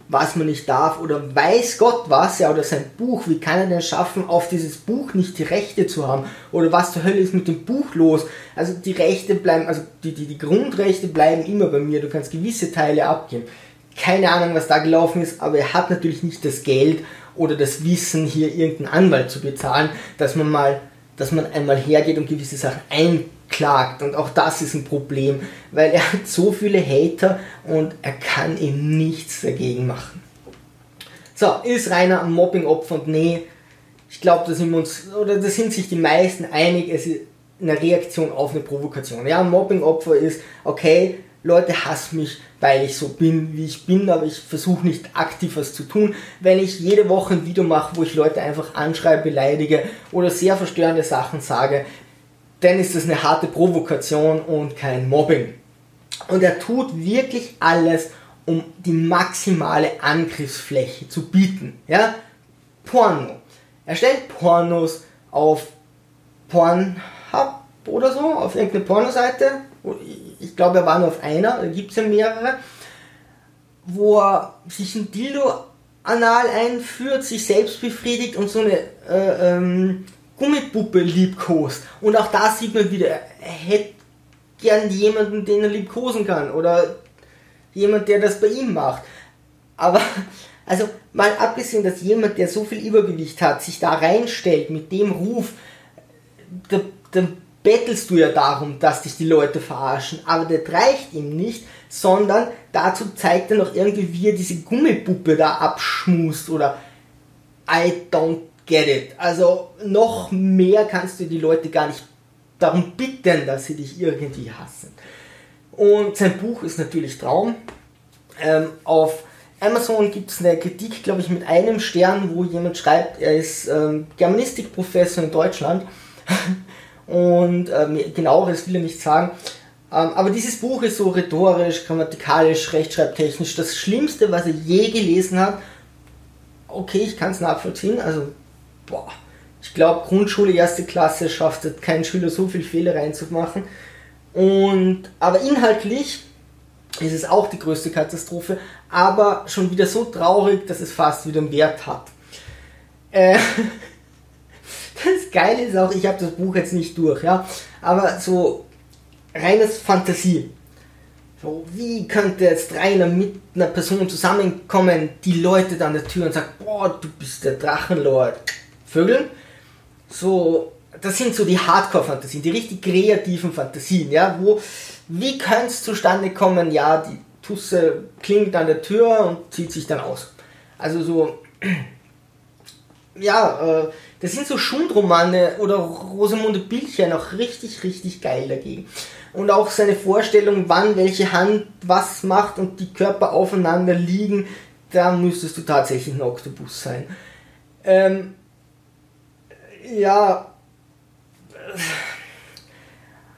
was man nicht darf oder weiß Gott was, ja, oder sein Buch, wie kann er denn schaffen, auf dieses Buch nicht die Rechte zu haben? Oder was zur Hölle ist mit dem Buch los? Also die Rechte bleiben, also die, die, die Grundrechte bleiben immer bei mir, du kannst gewisse Teile abgeben. Keine Ahnung, was da gelaufen ist, aber er hat natürlich nicht das Geld oder das Wissen, hier irgendeinen Anwalt zu bezahlen, dass man mal dass man einmal hergeht und gewisse Sachen einklagt. Und auch das ist ein Problem, weil er hat so viele Hater und er kann eben nichts dagegen machen. So, ist Rainer ein Mobbing-Opfer? Und nee, ich glaube, da sind wir uns, oder da sind sich die meisten einig, es ist eine Reaktion auf eine Provokation. Ja, ein Mobbing-Opfer ist, okay, Leute hassen mich, weil ich so bin, wie ich bin, aber ich versuche nicht aktiv was zu tun. Wenn ich jede Woche ein Video mache, wo ich Leute einfach anschreibe, beleidige oder sehr verstörende Sachen sage, dann ist das eine harte Provokation und kein Mobbing. Und er tut wirklich alles, um die maximale Angriffsfläche zu bieten. Ja? Porno. Er stellt Pornos auf Pornhub oder so, auf irgendeine Pornoseite ich glaube, er war nur auf einer, da gibt es ja mehrere, wo er sich ein Dildo anal einführt, sich selbst befriedigt und so eine äh, ähm, Gummipuppe liebkost. Und auch da sieht man wieder, er hätte gern jemanden, den er liebkosen kann oder jemand, der das bei ihm macht. Aber, also mal abgesehen, dass jemand, der so viel Übergewicht hat, sich da reinstellt mit dem Ruf, der bettelst du ja darum, dass dich die Leute verarschen, aber das reicht ihm nicht, sondern dazu zeigt er noch irgendwie, wie er diese Gummipuppe da abschmust oder I don't get it. Also noch mehr kannst du die Leute gar nicht darum bitten, dass sie dich irgendwie hassen. Und sein Buch ist natürlich Traum. Ähm, auf Amazon gibt es eine Kritik, glaube ich, mit einem Stern, wo jemand schreibt, er ist ähm, Germanistikprofessor in Deutschland und ähm, genaueres will er nicht sagen. Ähm, aber dieses Buch ist so rhetorisch, grammatikalisch, rechtschreibtechnisch das Schlimmste, was er je gelesen hat. Okay, ich kann es nachvollziehen. Also, boah, ich glaube, Grundschule, erste Klasse schafft es kein Schüler so viel Fehler reinzumachen. Und, aber inhaltlich ist es auch die größte Katastrophe, aber schon wieder so traurig, dass es fast wieder einen Wert hat. Äh, das Geile ist auch, ich habe das Buch jetzt nicht durch, ja, aber so reines Fantasie. So, wie könnte jetzt Rainer mit einer Person zusammenkommen, die Leute an der Tür und sagt, boah, du bist der Drachenlord. Vögeln. So, das sind so die Hardcore-Fantasien, die richtig kreativen Fantasien, ja, wo, wie könnte es zustande kommen, ja, die Tusse klingt an der Tür und zieht sich dann aus. Also so, ja, äh, das sind so Schundromane oder Rosamunde Bildchen auch richtig, richtig geil dagegen. Und auch seine Vorstellung, wann welche Hand was macht und die Körper aufeinander liegen, da müsstest du tatsächlich ein Oktopus sein. Ähm, ja,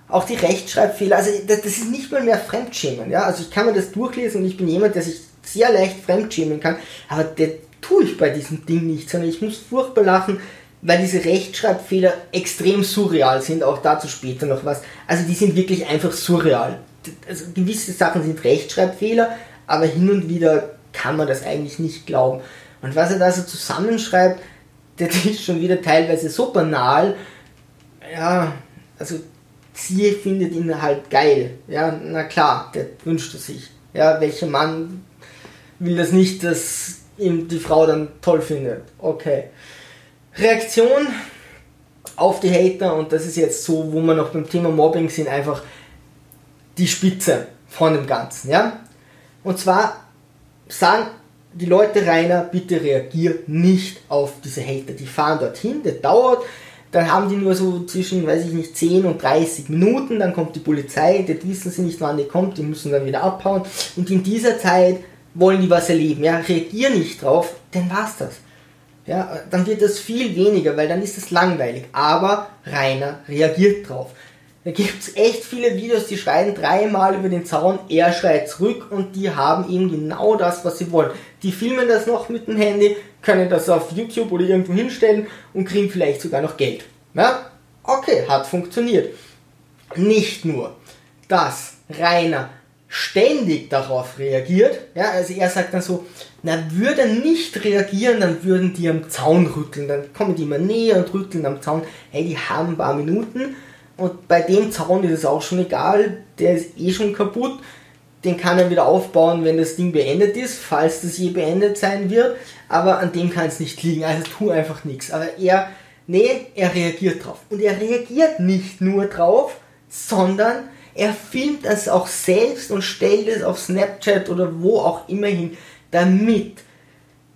auch die Rechtschreibfehler, also das, ist nicht mal mehr Fremdschämen, ja, also ich kann mir das durchlesen und ich bin jemand, der sich sehr leicht fremdschämen kann, aber der tue ich bei diesem Ding nicht, sondern ich muss furchtbar lachen, weil diese Rechtschreibfehler extrem surreal sind, auch dazu später noch was. Also die sind wirklich einfach surreal. Also gewisse Sachen sind Rechtschreibfehler, aber hin und wieder kann man das eigentlich nicht glauben. Und was er da so zusammenschreibt, das ist schon wieder teilweise so banal. Ja, also sie findet ihn halt geil. Ja, na klar, der wünscht es sich. Ja, welcher Mann will das nicht, dass ihm die Frau dann toll findet? Okay. Reaktion auf die Hater, und das ist jetzt so, wo wir noch beim Thema Mobbing sind, einfach die Spitze von dem Ganzen. Ja? Und zwar sagen die Leute, Rainer, bitte reagier nicht auf diese Hater. Die fahren dorthin, das dauert, dann haben die nur so zwischen, weiß ich nicht, 10 und 30 Minuten, dann kommt die Polizei, das wissen sie nicht, wann die kommt, die müssen dann wieder abhauen. Und in dieser Zeit wollen die was erleben. Ja, reagier nicht drauf, dann war's das. Ja, dann wird das viel weniger, weil dann ist es langweilig. Aber Rainer reagiert drauf. Da gibt es echt viele Videos, die schreien dreimal über den Zaun, er schreit zurück und die haben eben genau das, was sie wollen. Die filmen das noch mit dem Handy, können das auf YouTube oder irgendwo hinstellen und kriegen vielleicht sogar noch Geld. Ja? Okay, hat funktioniert. Nicht nur, dass Rainer ständig darauf reagiert, ja, also er sagt dann so, na, würde er nicht reagieren, dann würden die am Zaun rütteln, dann kommen die immer näher und rütteln am Zaun, hey, die haben ein paar Minuten, und bei dem Zaun ist es auch schon egal, der ist eh schon kaputt. Den kann er wieder aufbauen, wenn das Ding beendet ist, falls das je beendet sein wird. Aber an dem kann es nicht liegen, also tu einfach nichts. Aber er, nee, er reagiert drauf. Und er reagiert nicht nur drauf, sondern er filmt es auch selbst und stellt es auf Snapchat oder wo auch immer hin, damit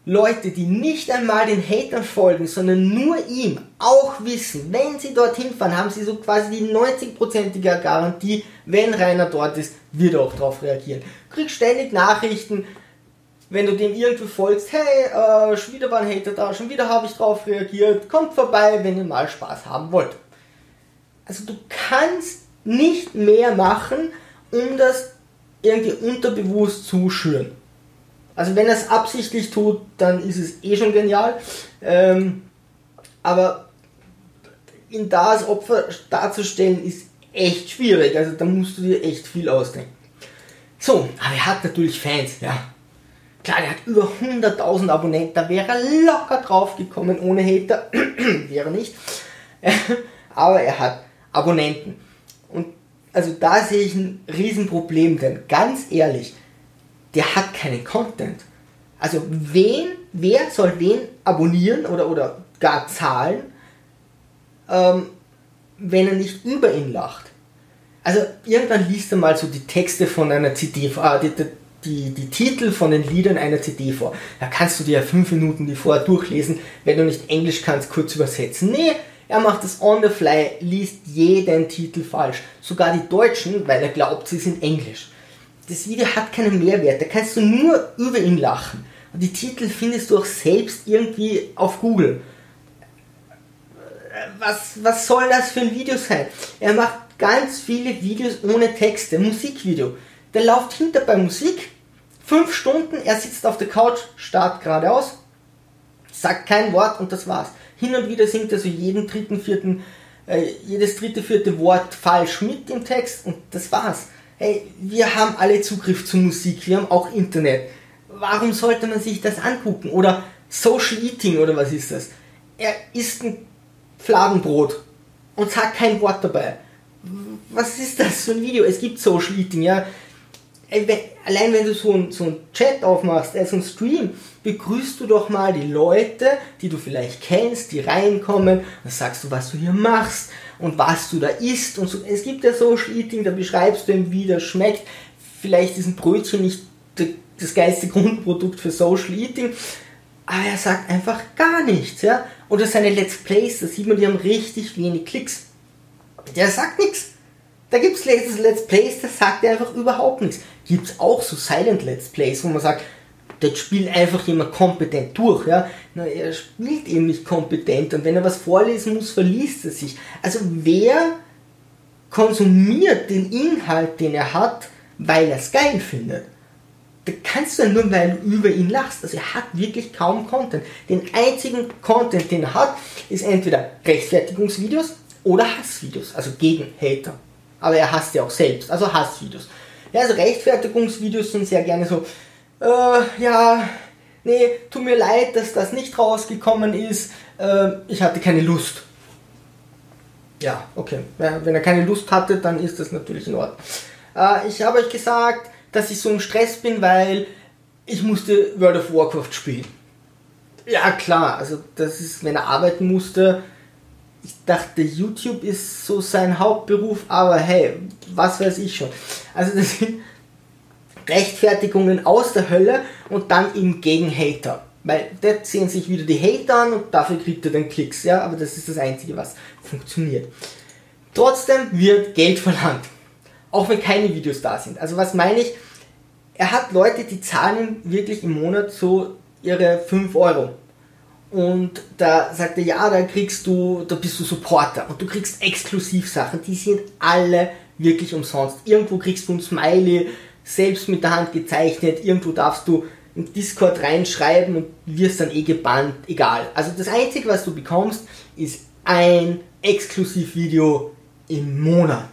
Leute, die nicht einmal den Hatern folgen, sondern nur ihm, auch wissen, wenn sie dorthin fahren, haben sie so quasi die 90-prozentige Garantie, wenn Rainer dort ist, wird er auch darauf reagieren. Kriegst ständig Nachrichten, wenn du dem irgendwie folgst, hey, äh, schon wieder war ein Hater da, schon wieder habe ich drauf reagiert, kommt vorbei, wenn ihr mal Spaß haben wollt. Also du kannst nicht mehr machen, um das irgendwie unterbewusst zu schüren. Also wenn er es absichtlich tut, dann ist es eh schon genial. Ähm, aber ihn da als Opfer darzustellen, ist echt schwierig. Also da musst du dir echt viel ausdenken. So, aber er hat natürlich Fans, ja. Klar, er hat über 100.000 Abonnenten, da wäre er locker drauf gekommen ohne Hater. wäre nicht. aber er hat Abonnenten. Und also da sehe ich ein Riesenproblem, denn ganz ehrlich, der hat keinen Content. Also wen, wer soll den abonnieren oder, oder gar zahlen, ähm, wenn er nicht über ihn lacht? Also irgendwann liest er mal so die Texte von einer CD, äh, die, die, die Titel von den Liedern einer CD vor. Da kannst du dir ja fünf Minuten die vorher durchlesen, wenn du nicht Englisch kannst, kurz übersetzen. Nee, er macht das on the fly, liest jeden Titel falsch. Sogar die Deutschen, weil er glaubt, sie sind Englisch das Video hat keinen Mehrwert, da kannst du nur über ihn lachen. Und die Titel findest du auch selbst irgendwie auf Google. Was, was soll das für ein Video sein? Er macht ganz viele Videos ohne Texte, Musikvideo. Der läuft hinter bei Musik, fünf Stunden, er sitzt auf der Couch, starrt geradeaus, sagt kein Wort und das war's. Hin und wieder singt er so jeden dritten, vierten, äh, jedes dritte, vierte Wort falsch mit im Text und das war's hey, wir haben alle Zugriff zu Musik, wir haben auch Internet. Warum sollte man sich das angucken? Oder Social Eating oder was ist das? Er isst ein Fladenbrot und sagt kein Wort dabei. Was ist das für ein Video? Es gibt Social Eating, ja. Allein wenn du so einen so Chat aufmachst, also einen Stream, begrüßt du doch mal die Leute, die du vielleicht kennst, die reinkommen, dann sagst du, was du hier machst und was du da isst und so. Es gibt ja Social Eating, da beschreibst du ihm, wie das schmeckt. Vielleicht ist ein Brötchen nicht das geilste Grundprodukt für Social Eating, aber er sagt einfach gar nichts, ja. Oder seine Let's Plays, da sieht man, die haben richtig wenig Klicks. Der sagt nichts. Da gibt es Let's Plays, da sagt er einfach überhaupt nichts. Gibt es auch so Silent Let's Plays, wo man sagt, das spielt einfach jemand kompetent durch. Ja? Na, er spielt eben nicht kompetent und wenn er was vorlesen muss, verliest er sich. Also wer konsumiert den Inhalt, den er hat, weil er es geil findet? da kannst du ja nur, weil du über ihn lachst. Also er hat wirklich kaum Content. Den einzigen Content, den er hat, ist entweder Rechtfertigungsvideos oder Hassvideos, also gegen Hater. Aber er hasst ja auch selbst, also Hassvideos. Ja, also Rechtfertigungsvideos sind sehr gerne so, äh, ja, nee, tut mir leid, dass das nicht rausgekommen ist, äh, ich hatte keine Lust. Ja, okay. Ja, wenn er keine Lust hatte, dann ist das natürlich in Ordnung. Äh, ich habe euch gesagt, dass ich so im Stress bin, weil ich musste World of Warcraft spielen. Ja, klar, also das ist, wenn er arbeiten musste. Ich dachte, YouTube ist so sein Hauptberuf, aber hey, was weiß ich schon. Also das Rechtfertigungen aus der Hölle und dann eben gegen Hater. Weil dort sehen sich wieder die Hater an und dafür kriegt er dann Klicks, ja, aber das ist das Einzige, was funktioniert. Trotzdem wird Geld verlangt. Auch wenn keine Videos da sind. Also was meine ich? Er hat Leute, die zahlen wirklich im Monat so ihre 5 Euro. Und da sagt er, ja, da kriegst du, da bist du Supporter und du kriegst Exklusivsachen, die sind alle wirklich umsonst. Irgendwo kriegst du ein Smiley, selbst mit der Hand gezeichnet, irgendwo darfst du in Discord reinschreiben und wirst dann eh gebannt, egal. Also das Einzige, was du bekommst, ist ein Exklusivvideo im Monat.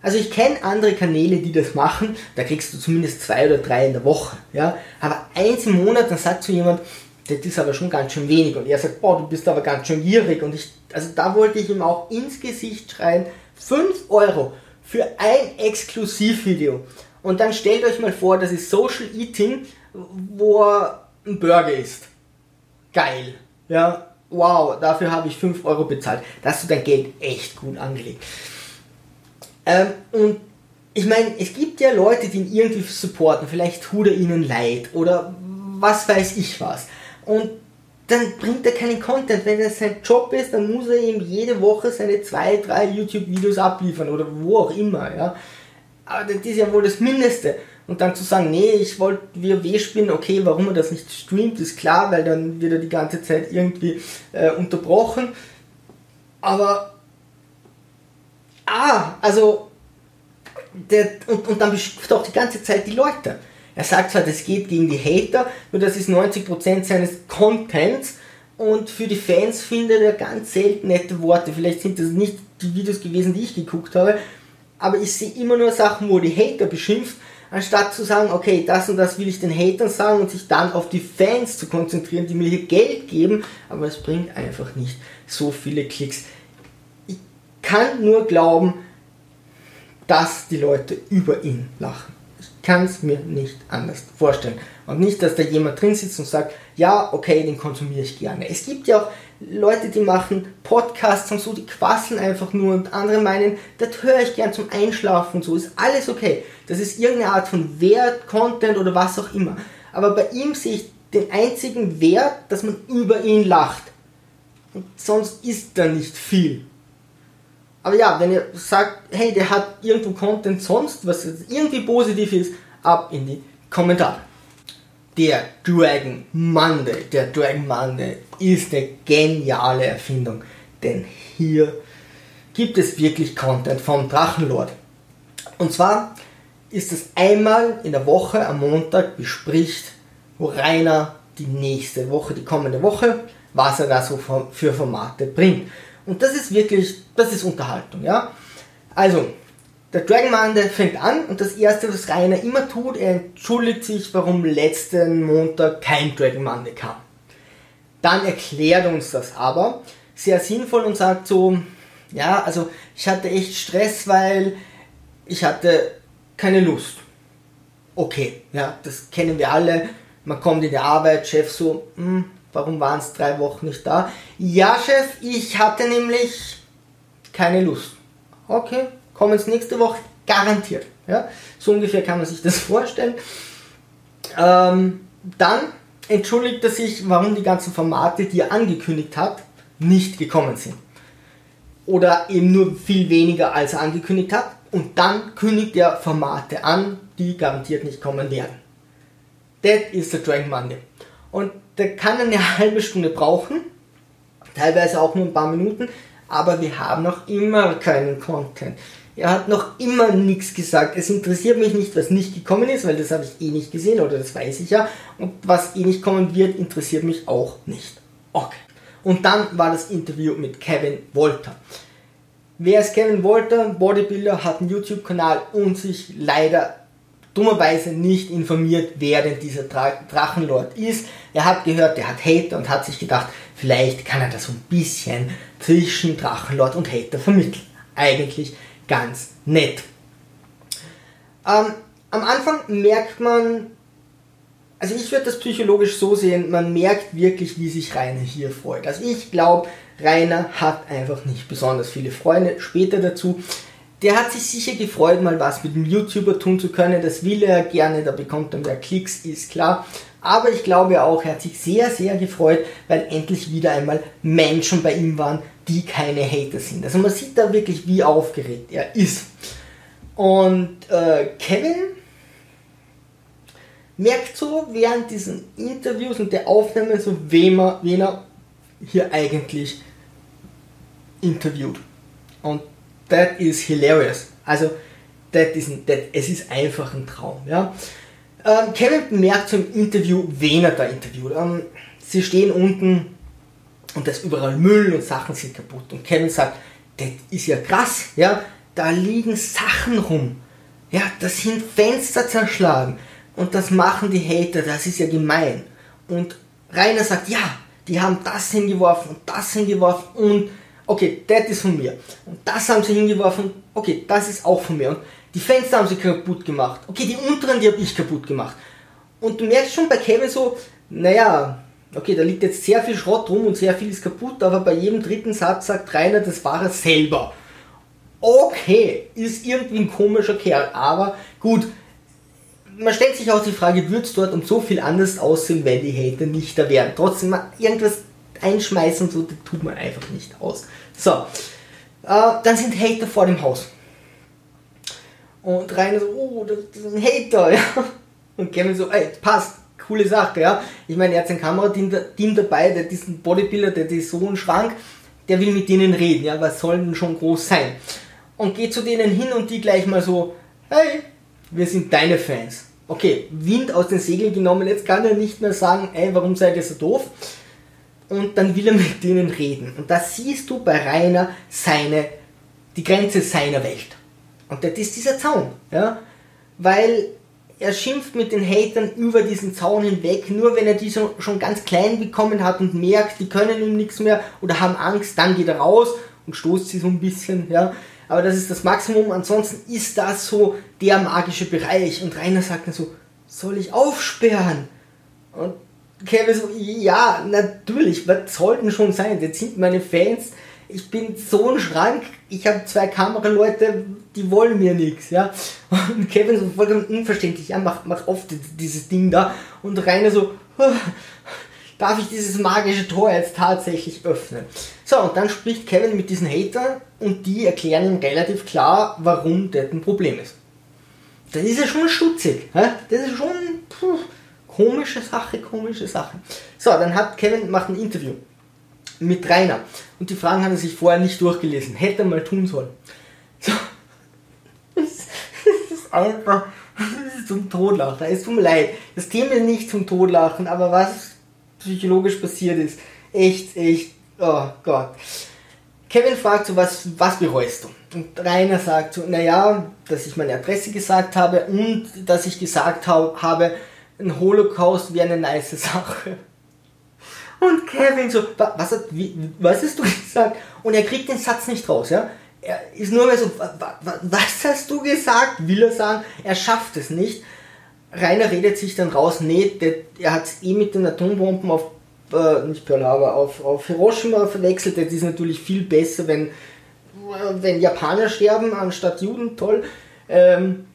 Also ich kenne andere Kanäle, die das machen, da kriegst du zumindest zwei oder drei in der Woche, ja. Aber eins im Monat, dann sagt so jemand, das ist aber schon ganz schön wenig und er sagt, boah, du bist aber ganz schön gierig und ich, also da wollte ich ihm auch ins Gesicht schreien, 5 Euro für ein Exklusivvideo. Und dann stellt euch mal vor, das ist Social Eating, wo er ein Burger isst. Geil. Ja, wow, dafür habe ich 5 Euro bezahlt. Da hast du dein Geld echt gut angelegt. Ähm, und ich meine, es gibt ja Leute, die ihn irgendwie supporten. Vielleicht tut er ihnen leid oder was weiß ich was. Und dann bringt er keinen Content. Wenn das sein Job ist, dann muss er ihm jede Woche seine zwei, drei YouTube-Videos abliefern oder wo auch immer. Ja. Aber das ist ja wohl das Mindeste. Und dann zu sagen, nee, ich wollte WoW spielen, okay, warum er das nicht streamt, ist klar, weil dann wird er die ganze Zeit irgendwie äh, unterbrochen. Aber, ah, also, der, und, und dann beschimpft auch die ganze Zeit die Leute. Er sagt zwar, das geht gegen die Hater, nur das ist 90% seines Contents und für die Fans findet er ganz selten nette Worte. Vielleicht sind das nicht die Videos gewesen, die ich geguckt habe, aber ich sehe immer nur Sachen, wo die Hater beschimpft anstatt zu sagen, okay, das und das will ich den Hatern sagen und sich dann auf die Fans zu konzentrieren, die mir hier Geld geben, aber es bringt einfach nicht so viele Klicks. Ich kann nur glauben, dass die Leute über ihn lachen. Ich kann es mir nicht anders vorstellen. Und nicht, dass da jemand drin sitzt und sagt, ja, okay, den konsumiere ich gerne. Es gibt ja auch Leute, die machen Podcasts und so, die quasseln einfach nur und andere meinen, das höre ich gern zum Einschlafen und so, ist alles okay. Das ist irgendeine Art von Wert, Content oder was auch immer. Aber bei ihm sehe ich den einzigen Wert, dass man über ihn lacht. Und sonst ist da nicht viel. Aber ja, wenn ihr sagt, hey, der hat irgendwo Content sonst, was irgendwie positiv ist, ab in die Kommentare der Dragon Monday. Der Dragon Monday ist eine geniale Erfindung, denn hier gibt es wirklich Content vom Drachenlord. Und zwar ist es einmal in der Woche am Montag bespricht, wo Rainer die nächste Woche, die kommende Woche, was er da so für Formate bringt. Und das ist wirklich, das ist Unterhaltung, ja. Also, der Dragonman, der fängt an und das erste, was Rainer immer tut, er entschuldigt sich, warum letzten Montag kein Dragonman kam. Dann erklärt uns das aber sehr sinnvoll und sagt so, ja, also ich hatte echt Stress, weil ich hatte keine Lust. Okay, ja, das kennen wir alle. Man kommt in die Arbeit, Chef so, hm, warum waren es drei Wochen nicht da? Ja, Chef, ich hatte nämlich keine Lust. Okay, kommen es nächste Woche garantiert. Ja? So ungefähr kann man sich das vorstellen. Ähm, dann entschuldigt er sich, warum die ganzen Formate, die er angekündigt hat, nicht gekommen sind. Oder eben nur viel weniger, als er angekündigt hat. Und dann kündigt er Formate an, die garantiert nicht kommen werden. Das ist der Dragon Monday. Und der kann eine halbe Stunde brauchen, teilweise auch nur ein paar Minuten, aber wir haben noch immer keinen Content. Er hat noch immer nichts gesagt. Es interessiert mich nicht, was nicht gekommen ist, weil das habe ich eh nicht gesehen oder das weiß ich ja. Und was eh nicht kommen wird, interessiert mich auch nicht. Okay. Und dann war das Interview mit Kevin Wolter. Wer ist Kevin Wolter? Bodybuilder, hat einen YouTube-Kanal und sich leider dummerweise nicht informiert, wer denn dieser Drachenlord ist. Er hat gehört, er hat Hater und hat sich gedacht, vielleicht kann er das so ein bisschen zwischen Drachenlord und Hater vermitteln. Eigentlich ganz nett. Ähm, am Anfang merkt man, also ich würde das psychologisch so sehen, man merkt wirklich, wie sich Rainer hier freut. Also ich glaube, Rainer hat einfach nicht besonders viele Freunde. Später dazu, der hat sich sicher gefreut, mal was mit dem YouTuber tun zu können. Das will er gerne, da bekommt er mehr Klicks, ist klar. Aber ich glaube auch, er hat sich sehr, sehr gefreut, weil endlich wieder einmal Menschen bei ihm waren, die keine Hater sind. Also man sieht da wirklich, wie aufgeregt er ist. Und äh, Kevin merkt so während diesen Interviews und der Aufnahme so, wen er, wen er hier eigentlich interviewt. Und that is hilarious. Also, that is, that, es ist einfach ein Traum. Ja? Ähm, Kevin merkt so im Interview, wen er da interviewt. Ähm, sie stehen unten und da ist überall Müll und Sachen sind kaputt. Und Kevin sagt, das ist ja krass, ja, da liegen Sachen rum. Ja, da sind Fenster zerschlagen. Und das machen die Hater, das ist ja gemein. Und Rainer sagt, ja, die haben das hingeworfen und das hingeworfen und okay, das ist von mir. Und das haben sie hingeworfen, okay, das ist auch von mir. Und die Fenster haben sie kaputt gemacht. Okay, die unteren, die habe ich kaputt gemacht. Und du merkst schon bei Kevin so, naja, okay, da liegt jetzt sehr viel Schrott rum und sehr viel ist kaputt, aber bei jedem dritten Satz sagt Rainer, das war er selber. Okay, ist irgendwie ein komischer Kerl, aber gut, man stellt sich auch die Frage, würde es dort um so viel anders aussehen, wenn die Hater nicht da wären. Trotzdem irgendwas einschmeißen, so das tut man einfach nicht aus. So, äh, dann sind Hater vor dem Haus. Und Rainer so, oh, das, ist ein Hater, ja. Und Kevin so, ey, passt, coole Sache, ja. Ich meine, er hat sein Kamerateam dabei, der diesen Bodybuilder, der ist so ein Schrank, der will mit denen reden, ja, was soll denn schon groß sein? Und geht zu denen hin und die gleich mal so, hey, wir sind deine Fans. Okay, Wind aus den Segeln genommen, jetzt kann er nicht mehr sagen, ey, warum seid ihr so doof? Und dann will er mit denen reden. Und da siehst du bei Rainer seine, die Grenze seiner Welt. Und das ist dieser Zaun, ja, weil er schimpft mit den Hatern über diesen Zaun hinweg, nur wenn er die so, schon ganz klein bekommen hat und merkt, die können ihm nichts mehr oder haben Angst, dann geht er raus und stoßt sie so ein bisschen, ja aber das ist das Maximum. Ansonsten ist das so der magische Bereich. Und Rainer sagt dann so, soll ich aufsperren? Und Kevin so, ja, natürlich, was sollten schon sein? Das sind meine Fans. Ich bin so ein Schrank. Ich habe zwei Kameraleute, die wollen mir nichts, ja. Und Kevin so vollkommen unverständlich, ja, mach, mach oft dieses Ding da. Und Rainer so, darf ich dieses magische Tor jetzt tatsächlich öffnen? So, und dann spricht Kevin mit diesen Hatern und die erklären ihm relativ klar, warum das ein Problem ist. Das ist ja schon stutzig. Hä? Das ist schon puh, komische Sache, komische Sache. So, dann hat Kevin macht ein Interview mit Rainer und die Fragen hat er sich vorher nicht durchgelesen. Hätte er mal tun sollen. So. Das ist einfach zum Todlachen. Es tut mir leid. Das Thema ist nicht zum Todlachen, aber was psychologisch passiert ist, echt, echt, oh Gott. Kevin fragt so, was, was bereust du? Und Rainer sagt so, naja, dass ich meine Adresse gesagt habe und dass ich gesagt habe, ein Holocaust wäre eine nice Sache. Und Kevin so, was, hat, wie, was hast du gesagt? Und er kriegt den Satz nicht raus, ja. Er ist nur mehr so, was hast du gesagt? Will er sagen, er schafft es nicht. Rainer redet sich dann raus, nee, der, er hat es eh mit den Atombomben auf äh, nicht Pearl Harbor, auf, auf Hiroshima verwechselt. Das ist natürlich viel besser, wenn, wenn Japaner sterben anstatt Juden, toll. Ähm,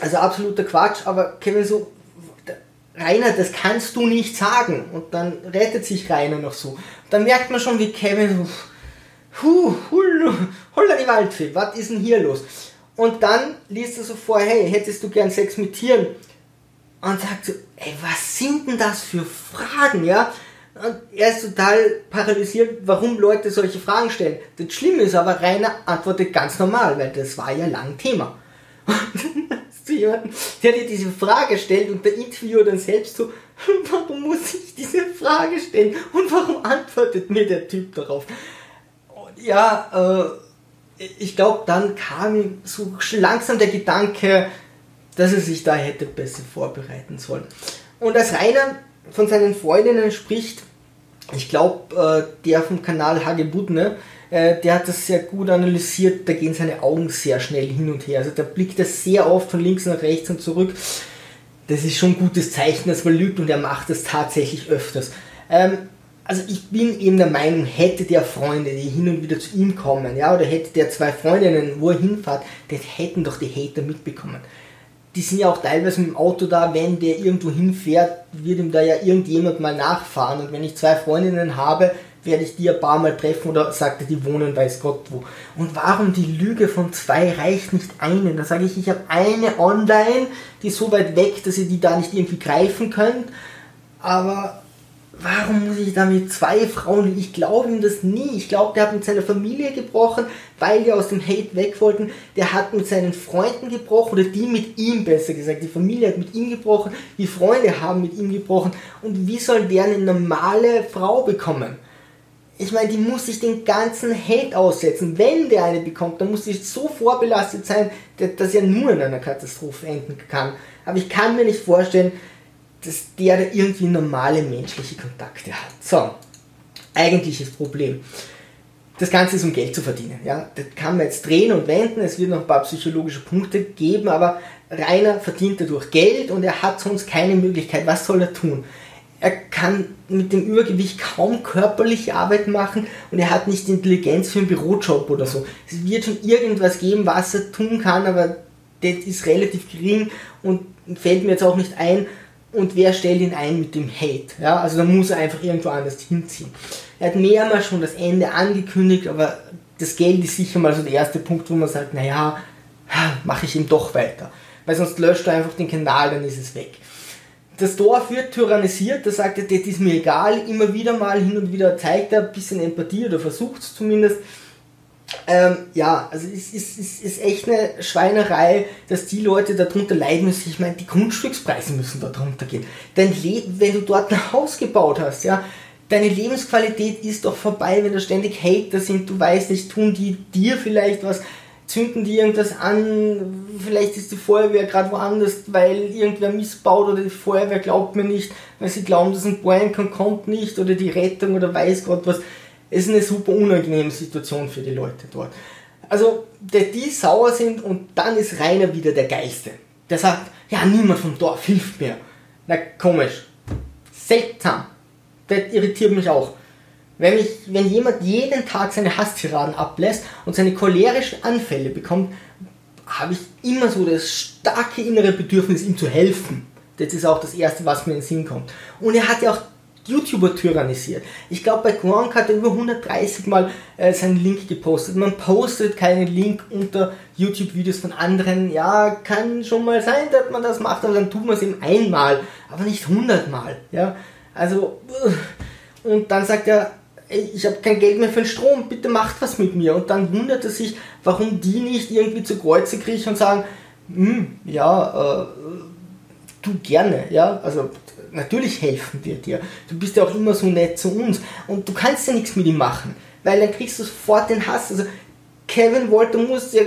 also absoluter Quatsch, aber Kevin so, Rainer, das kannst du nicht sagen. Und dann rettet sich Rainer noch so. dann merkt man schon, wie Kevin huh, holla die Waldfee, was ist denn hier los? Und dann liest er so vor, hey, hättest du gern Sex mit Tieren? Und sagt so, ey, was sind denn das für Fragen, ja? Und er ist total paralysiert, warum Leute solche Fragen stellen. Das Schlimme ist aber, Rainer antwortet ganz normal, weil das war ja lang Thema. zu jemandem, der dir diese Frage stellt und der Interviewer dann selbst so, warum muss ich diese Frage stellen und warum antwortet mir der Typ darauf? Und ja, äh, ich glaube, dann kam ihm so langsam der Gedanke, dass er sich da hätte besser vorbereiten sollen. Und als Rainer von seinen Freundinnen spricht, ich glaube, äh, der vom Kanal Hagebut, ne, äh, der hat das sehr gut analysiert, da gehen seine Augen sehr schnell hin und her. Also da blickt er sehr oft von links nach rechts und zurück. Das ist schon ein gutes Zeichen, dass man lügt und er macht das tatsächlich öfters. Ähm, also ich bin eben der Meinung, hätte der Freunde, die hin und wieder zu ihm kommen, ja, oder hätte der zwei Freundinnen, wo er hinfährt, das hätten doch die Hater mitbekommen. Die sind ja auch teilweise mit dem Auto da, wenn der irgendwo hinfährt, wird ihm da ja irgendjemand mal nachfahren. Und wenn ich zwei Freundinnen habe, werde ich die ein paar Mal treffen oder sagte, die wohnen weiß Gott wo. Und warum die Lüge von zwei reicht nicht einen? Da sage ich, ich habe eine online, die ist so weit weg, dass ihr die da nicht irgendwie greifen könnt. Aber warum muss ich da mit zwei Frauen? Ich glaube ihm das nie. Ich glaube, der hat mit seiner Familie gebrochen, weil die aus dem Hate weg wollten. Der hat mit seinen Freunden gebrochen oder die mit ihm besser gesagt. Die Familie hat mit ihm gebrochen, die Freunde haben mit ihm gebrochen. Und wie soll der eine normale Frau bekommen? Ich meine, die muss sich den ganzen Hate aussetzen. Wenn der eine bekommt, dann muss die so vorbelastet sein, dass er nur in einer Katastrophe enden kann. Aber ich kann mir nicht vorstellen, dass der da irgendwie normale menschliche Kontakte hat. So, eigentliches Problem. Das Ganze ist um Geld zu verdienen. Ja? Das kann man jetzt drehen und wenden, es wird noch ein paar psychologische Punkte geben, aber Rainer verdient dadurch Geld und er hat sonst keine Möglichkeit. Was soll er tun? er kann mit dem Übergewicht kaum körperliche Arbeit machen und er hat nicht Intelligenz für einen Bürojob oder so. Es wird schon irgendwas geben, was er tun kann, aber das ist relativ gering und fällt mir jetzt auch nicht ein. Und wer stellt ihn ein mit dem Hate? Ja, also da muss er einfach irgendwo anders hinziehen. Er hat mehrmals schon das Ende angekündigt, aber das Geld ist sicher mal so der erste Punkt, wo man sagt, naja, mache ich ihm doch weiter. Weil sonst löscht er einfach den Kanal, dann ist es weg das Dorf wird tyrannisiert, da sagt er, das ist mir egal, immer wieder mal hin und wieder zeigt er ein bisschen Empathie oder versucht es zumindest. Ähm, ja, also es ist, es ist echt eine Schweinerei, dass die Leute darunter leiden müssen. Ich meine, die Grundstückspreise müssen darunter gehen. Dein Leben, wenn du dort ein Haus gebaut hast, ja, deine Lebensqualität ist doch vorbei, wenn da ständig Hater sind, du weißt nicht, tun die dir vielleicht was, zünden die irgendwas an, vielleicht ist die Feuerwehr gerade woanders, weil irgendwer missbaut oder die Feuerwehr glaubt mir nicht, weil sie glauben, dass ein Bohrinkan kommt nicht oder die Rettung oder weiß Gott was. Es ist eine super unangenehme Situation für die Leute dort. Also, die, die sauer sind und dann ist Rainer wieder der Geiste. Der sagt, ja, niemand vom Dorf hilft mir. Na, komisch. Seltsam. Das irritiert mich auch. Wenn, mich, wenn jemand jeden Tag seine Hasstiraden ablässt und seine cholerischen Anfälle bekommt, habe ich immer so das starke innere Bedürfnis, ihm zu helfen. Das ist auch das Erste, was mir in den Sinn kommt. Und er hat ja auch YouTuber tyrannisiert. Ich glaube, bei Gronk hat er über 130 Mal äh, seinen Link gepostet. Man postet keinen Link unter YouTube-Videos von anderen. Ja, kann schon mal sein, dass man das macht, aber dann tut man es eben einmal, aber nicht 100 Mal. Ja, also, und dann sagt er, ich habe kein Geld mehr für den Strom, bitte macht was mit mir. Und dann wundert er sich, warum die nicht irgendwie zu Kreuze kriechen und sagen, hm, ja, äh, du gerne, ja, also natürlich helfen wir dir. Du bist ja auch immer so nett zu uns und du kannst ja nichts mit ihm machen, weil dann kriegst du sofort den Hass. Also Kevin Walter muss ja,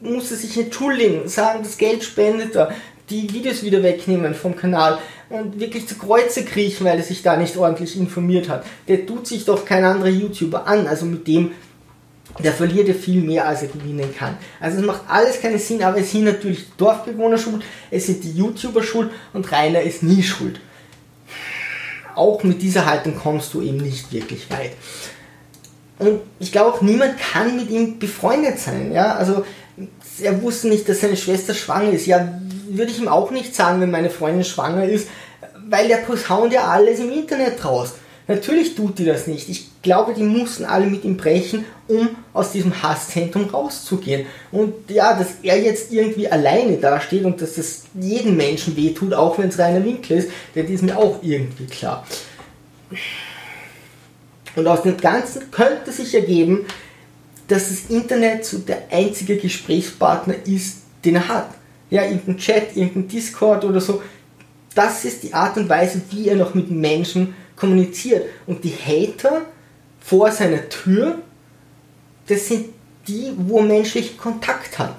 musste sich entschuldigen, sagen, das Geld spendet er, die Videos wieder wegnehmen vom Kanal und wirklich zu Kreuze kriechen, weil er sich da nicht ordentlich informiert hat. Der tut sich doch kein anderer YouTuber an, also mit dem, der verliert ja viel mehr, als er gewinnen kann. Also es macht alles keinen Sinn, aber es sind natürlich die Dorfbewohner schuld, es sind die YouTuber schuld und Rainer ist nie schuld. Auch mit dieser Haltung kommst du eben nicht wirklich weit. Und ich glaube auch niemand kann mit ihm befreundet sein. Ja? Also er wusste nicht, dass seine Schwester schwanger ist. Ja, würde ich ihm auch nicht sagen, wenn meine Freundin schwanger ist, weil der posaunt ja alles im Internet raus. Natürlich tut die das nicht. Ich glaube, die mussten alle mit ihm brechen, um aus diesem Hasszentrum rauszugehen. Und ja, dass er jetzt irgendwie alleine dasteht und dass das jedem Menschen wehtut, auch wenn es reiner Winkel ist, das ist mir auch irgendwie klar. Und aus dem Ganzen könnte sich ergeben, dass das Internet so der einzige Gesprächspartner ist, den er hat. Ja, irgendein Chat, irgendein Discord oder so. Das ist die Art und Weise, wie er noch mit Menschen kommuniziert. Und die Hater vor seiner Tür, das sind die, wo er menschlichen Kontakt hat.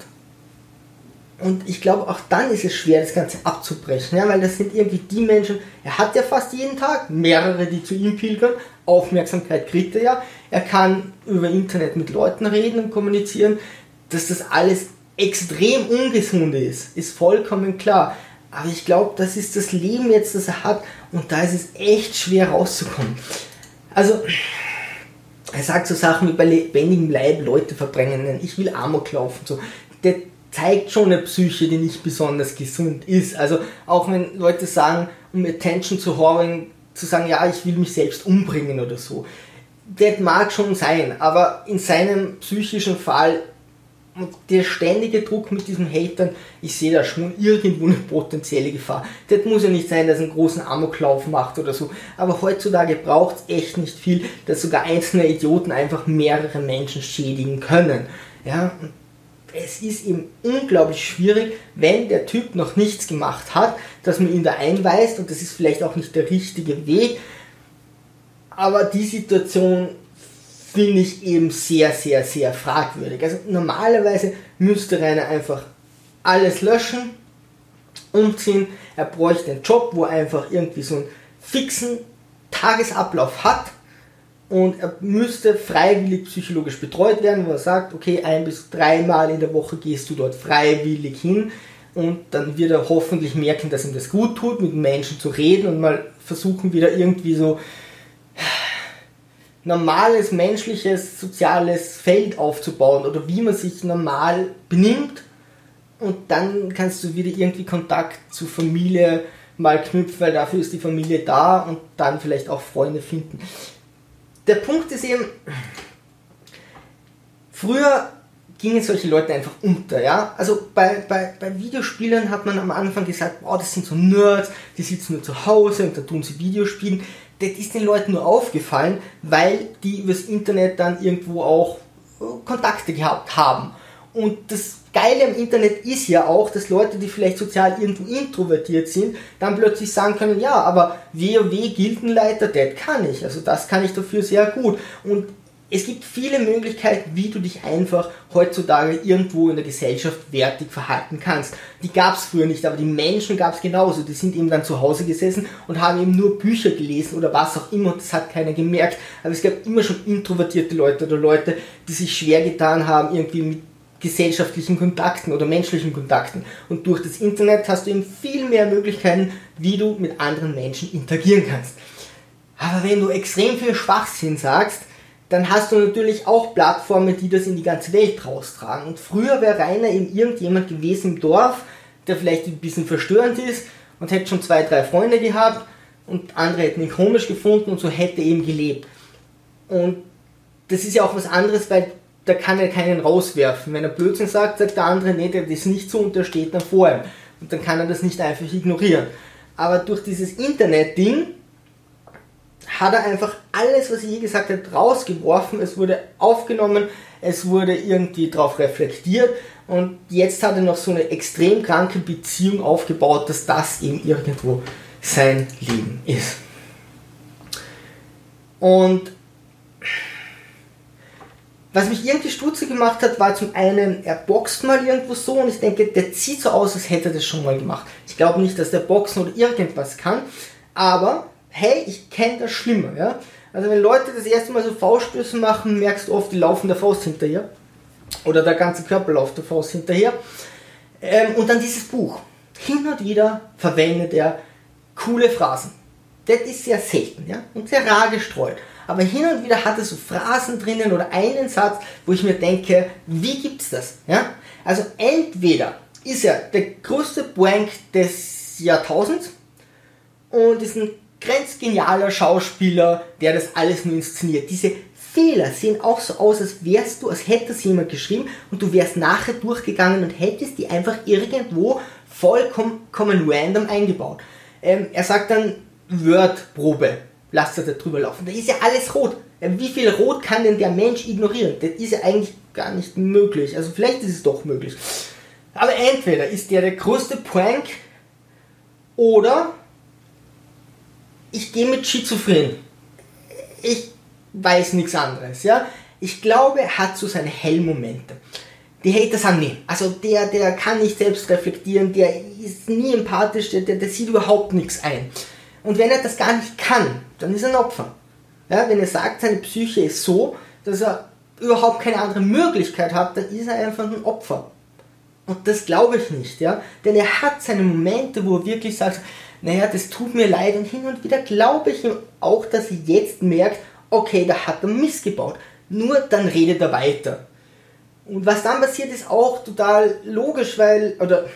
Und ich glaube, auch dann ist es schwer, das Ganze abzubrechen, ja, weil das sind irgendwie die Menschen, er hat ja fast jeden Tag mehrere, die zu ihm pilgern, Aufmerksamkeit kriegt er ja, er kann über Internet mit Leuten reden und kommunizieren, dass das alles extrem ungesund ist, ist vollkommen klar. Aber ich glaube, das ist das Leben jetzt, das er hat und da ist es echt schwer rauszukommen. Also, er sagt so Sachen wie bei lebendigem Leib Leute verbrennen, ich will Amok laufen, so. Der zeigt schon eine Psyche, die nicht besonders gesund ist. Also auch wenn Leute sagen, um Attention zu haben, zu sagen, ja, ich will mich selbst umbringen oder so. Das mag schon sein, aber in seinem psychischen Fall und der ständige Druck mit diesen Hatern, ich sehe da schon irgendwo eine potenzielle Gefahr. Das muss ja nicht sein, dass er einen großen Amoklauf macht oder so. Aber heutzutage braucht es echt nicht viel, dass sogar einzelne Idioten einfach mehrere Menschen schädigen können. Ja, es ist eben unglaublich schwierig, wenn der Typ noch nichts gemacht hat, dass man ihn da einweist und das ist vielleicht auch nicht der richtige Weg. Aber die Situation finde ich eben sehr, sehr, sehr fragwürdig. Also normalerweise müsste Rainer einfach alles löschen, umziehen. Er bräuchte einen Job, wo er einfach irgendwie so einen fixen Tagesablauf hat und er müsste freiwillig psychologisch betreut werden, wo er sagt, okay, ein bis dreimal in der Woche gehst du dort freiwillig hin und dann wird er hoffentlich merken, dass ihm das gut tut, mit Menschen zu reden und mal versuchen wieder irgendwie so normales menschliches soziales Feld aufzubauen oder wie man sich normal benimmt und dann kannst du wieder irgendwie Kontakt zur Familie mal knüpfen, weil dafür ist die Familie da und dann vielleicht auch Freunde finden der Punkt ist eben, früher gingen solche Leute einfach unter, ja. Also bei, bei, bei Videospielern hat man am Anfang gesagt, wow, das sind so Nerds, die sitzen nur zu Hause und da tun sie Videospielen. Das ist den Leuten nur aufgefallen, weil die übers Internet dann irgendwo auch äh, Kontakte gehabt haben. Und das Geile am Internet ist ja auch, dass Leute, die vielleicht sozial irgendwo introvertiert sind, dann plötzlich sagen können, ja, aber WoW Gildenleiter, das kann ich. Also das kann ich dafür sehr gut. Und es gibt viele Möglichkeiten, wie du dich einfach heutzutage irgendwo in der Gesellschaft wertig verhalten kannst. Die gab es früher nicht, aber die Menschen gab es genauso. Die sind eben dann zu Hause gesessen und haben eben nur Bücher gelesen oder was auch immer und das hat keiner gemerkt. Aber es gab immer schon introvertierte Leute oder Leute, die sich schwer getan haben, irgendwie mit gesellschaftlichen Kontakten oder menschlichen Kontakten. Und durch das Internet hast du eben viel mehr Möglichkeiten, wie du mit anderen Menschen interagieren kannst. Aber wenn du extrem viel Schwachsinn sagst, dann hast du natürlich auch Plattformen, die das in die ganze Welt raustragen. Und früher wäre Rainer eben irgendjemand gewesen im Dorf, der vielleicht ein bisschen verstörend ist und hätte schon zwei, drei Freunde gehabt und andere hätten ihn komisch gefunden und so hätte er eben gelebt. Und das ist ja auch was anderes, weil da kann er keinen rauswerfen. Wenn er Blödsinn sagt, sagt der andere, nee, der das nicht so untersteht dann vor ihm. Und dann kann er das nicht einfach ignorieren. Aber durch dieses Internet-Ding hat er einfach alles, was er je gesagt hat, rausgeworfen. Es wurde aufgenommen, es wurde irgendwie darauf reflektiert und jetzt hat er noch so eine extrem kranke Beziehung aufgebaut, dass das eben irgendwo sein Leben ist. Und was mich irgendwie stutzig gemacht hat, war zum einen, er boxt mal irgendwo so und ich denke, der sieht so aus, als hätte er das schon mal gemacht. Ich glaube nicht, dass der boxen oder irgendwas kann, aber hey, ich kenne das Schlimme, ja. Also wenn Leute das erste Mal so Fauststöße machen, merkst du oft, die laufen der Faust hinterher. Oder der ganze Körper läuft der Faust hinterher. Ähm, und dann dieses Buch. Hin und wieder verwendet er coole Phrasen. Das ist sehr selten, ja, und sehr rar gestreut aber hin und wieder hat es so Phrasen drinnen oder einen Satz, wo ich mir denke, wie gibt's das? Ja? Also entweder ist er der größte Blank des Jahrtausends und ist ein grenzgenialer Schauspieler, der das alles nur inszeniert. Diese Fehler sehen auch so aus, als wärst du, als hätte es jemand geschrieben und du wärst nachher durchgegangen und hättest die einfach irgendwo vollkommen random eingebaut. Ähm, er sagt dann Wordprobe lasst er da drüber laufen. Da ist ja alles rot. Wie viel Rot kann denn der Mensch ignorieren? Das ist ja eigentlich gar nicht möglich. Also vielleicht ist es doch möglich. Aber entweder ist der der größte Prank oder ich gehe mit Schizophren. Ich weiß nichts anderes. Ja? Ich glaube, er hat so seine Hellmomente. Die Hater sagen, nee, also der, der kann nicht selbst reflektieren, der ist nie empathisch, der, der, der sieht überhaupt nichts ein. Und wenn er das gar nicht kann, dann ist er ein Opfer. Ja, wenn er sagt, seine Psyche ist so, dass er überhaupt keine andere Möglichkeit hat, dann ist er einfach ein Opfer. Und das glaube ich nicht, ja. Denn er hat seine Momente, wo er wirklich sagt, naja, das tut mir leid. Und hin und wieder glaube ich ihm auch, dass er jetzt merkt, okay, da hat er missgebaut. Nur dann redet er weiter. Und was dann passiert, ist auch total logisch, weil, oder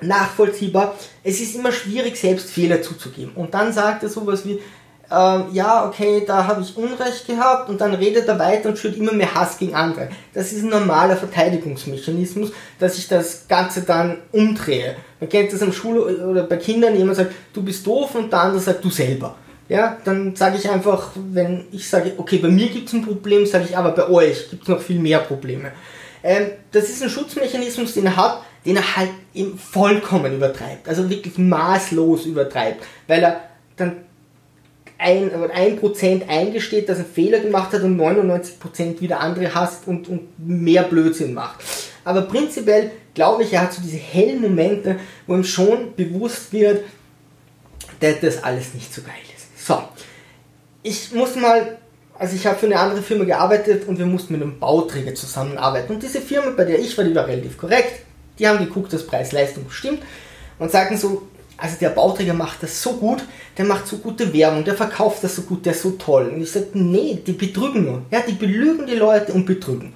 nachvollziehbar, es ist immer schwierig, selbst Fehler zuzugeben. Und dann sagt er sowas wie, ähm, ja, okay, da habe ich Unrecht gehabt und dann redet er weiter und schürt immer mehr Hass gegen andere. Das ist ein normaler Verteidigungsmechanismus, dass ich das Ganze dann umdrehe. Man kennt das am Schule oder bei Kindern, jemand sagt, du bist doof und der andere sagt, du selber. Ja, dann sage ich einfach, wenn ich sage, okay, bei mir gibt es ein Problem, sage ich, aber bei euch gibt es noch viel mehr Probleme. Ähm, das ist ein Schutzmechanismus, den er hat, den er halt eben vollkommen übertreibt. Also wirklich maßlos übertreibt, weil er ein, ein Prozent eingesteht, dass er Fehler gemacht hat und 99% wieder andere hasst und, und mehr Blödsinn macht. Aber prinzipiell glaube ich, er hat so diese hellen Momente, wo ihm schon bewusst wird, dass das alles nicht so geil ist. So, ich muss mal, also ich habe für eine andere Firma gearbeitet und wir mussten mit einem Bauträger zusammenarbeiten. Und diese Firma, bei der ich war, die war relativ korrekt. Die haben geguckt, dass Preis-Leistung stimmt und sagen so, also der Bauträger macht das so gut, der macht so gute Werbung, der verkauft das so gut, der ist so toll. Und ich sage, nee, die betrügen nur. Ja, die belügen die Leute und betrügen.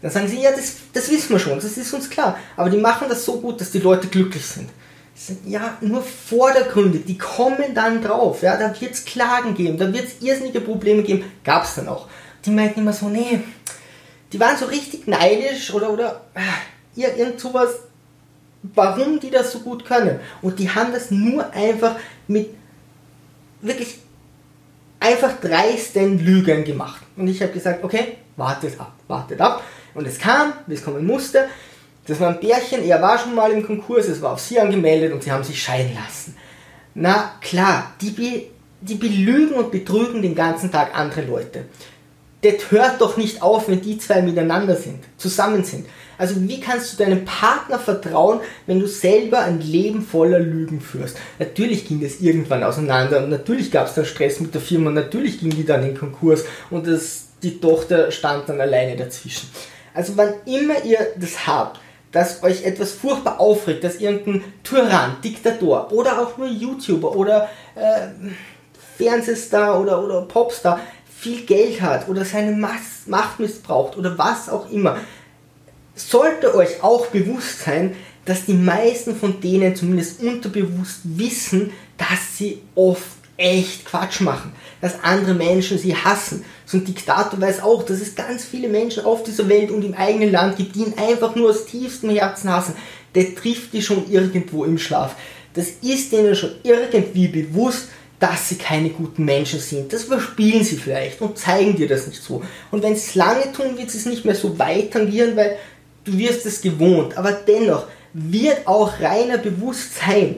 Dann sagen sie, ja, das, das wissen wir schon, das ist uns klar. Aber die machen das so gut, dass die Leute glücklich sind. Sage, ja, nur vordergründig, die kommen dann drauf. Ja, da wird es Klagen geben, da wird es irrsinnige Probleme geben. Gab es dann auch. Die meinten immer so, nee, die waren so richtig neidisch oder, oder, äh, irgend sowas warum die das so gut können. Und die haben das nur einfach mit wirklich einfach dreisten Lügen gemacht. Und ich habe gesagt, okay, wartet ab, wartet ab. Und es kam, wie es kommen musste. Das war ein Bärchen, er war schon mal im Konkurs, es war auf sie angemeldet und sie haben sich scheiden lassen. Na klar, die, be, die belügen und betrügen den ganzen Tag andere Leute. Das hört doch nicht auf, wenn die zwei miteinander sind, zusammen sind. Also wie kannst du deinem Partner vertrauen, wenn du selber ein Leben voller Lügen führst? Natürlich ging das irgendwann auseinander und natürlich gab es dann Stress mit der Firma natürlich ging die dann in Konkurs und das, die Tochter stand dann alleine dazwischen. Also wann immer ihr das habt, dass euch etwas furchtbar aufregt, dass irgendein Tyrann, Diktator oder auch nur YouTuber oder äh, Fernsehstar oder, oder Popstar viel Geld hat oder seine Macht missbraucht oder was auch immer, sollte euch auch bewusst sein, dass die meisten von denen zumindest unterbewusst wissen, dass sie oft echt Quatsch machen, dass andere Menschen sie hassen. So ein Diktator weiß auch, dass es ganz viele Menschen auf dieser Welt und im eigenen Land gibt, die ihn einfach nur aus tiefstem Herzen hassen. Der trifft die schon irgendwo im Schlaf. Das ist denen schon irgendwie bewusst, dass sie keine guten Menschen sind. Das überspielen sie vielleicht und zeigen dir das nicht so. Und wenn sie es lange tun, wird es nicht mehr so weit tangieren, weil du wirst es gewohnt, aber dennoch wird auch reiner Bewusstsein,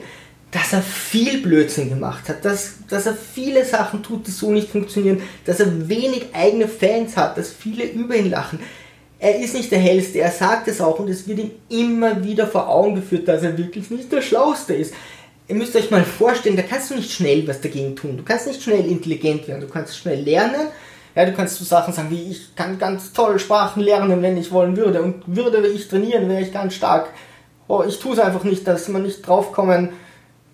dass er viel Blödsinn gemacht hat, dass, dass er viele Sachen tut, die so nicht funktionieren, dass er wenig eigene Fans hat, dass viele über ihn lachen. Er ist nicht der Hellste, er sagt es auch und es wird ihm immer wieder vor Augen geführt, dass er wirklich nicht der Schlauste ist. Ihr müsst euch mal vorstellen, da kannst du nicht schnell was dagegen tun. Du kannst nicht schnell intelligent werden, du kannst schnell lernen, ja, du kannst so Sachen sagen wie, ich kann ganz toll Sprachen lernen, wenn ich wollen würde. Und würde ich trainieren, wäre ich ganz stark. Oh, ich tue es einfach nicht, dass man nicht draufkommen,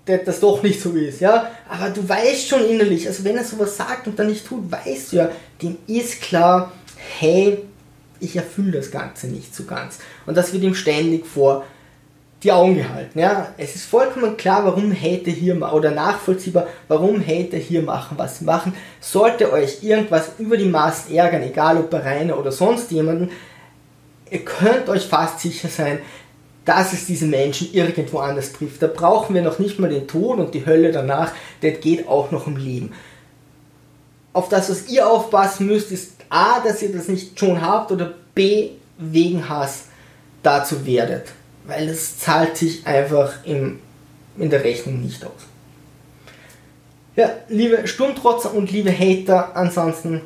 dass das doch nicht so ist, ja. Aber du weißt schon innerlich, also wenn er sowas sagt und dann nicht tut, weißt du ja, dem ist klar, hey, ich erfülle das Ganze nicht so ganz. Und das wird ihm ständig vor die Augen gehalten. Ja? Es ist vollkommen klar, warum Hater hier oder nachvollziehbar, warum Hater hier machen, was sie machen. Sollte euch irgendwas über die Maßen ärgern, egal ob bei Rainer oder sonst jemanden, ihr könnt euch fast sicher sein, dass es diese Menschen irgendwo anders trifft. Da brauchen wir noch nicht mal den Tod und die Hölle danach, das geht auch noch um Leben. auf das, was ihr aufpassen müsst, ist A, dass ihr das nicht schon habt oder B, wegen Hass dazu werdet. Weil es zahlt sich einfach im, in der Rechnung nicht aus. Ja, liebe Sturmtrotzer und liebe Hater, ansonsten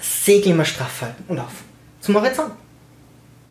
segeln wir straff halten und auf zum Horizont.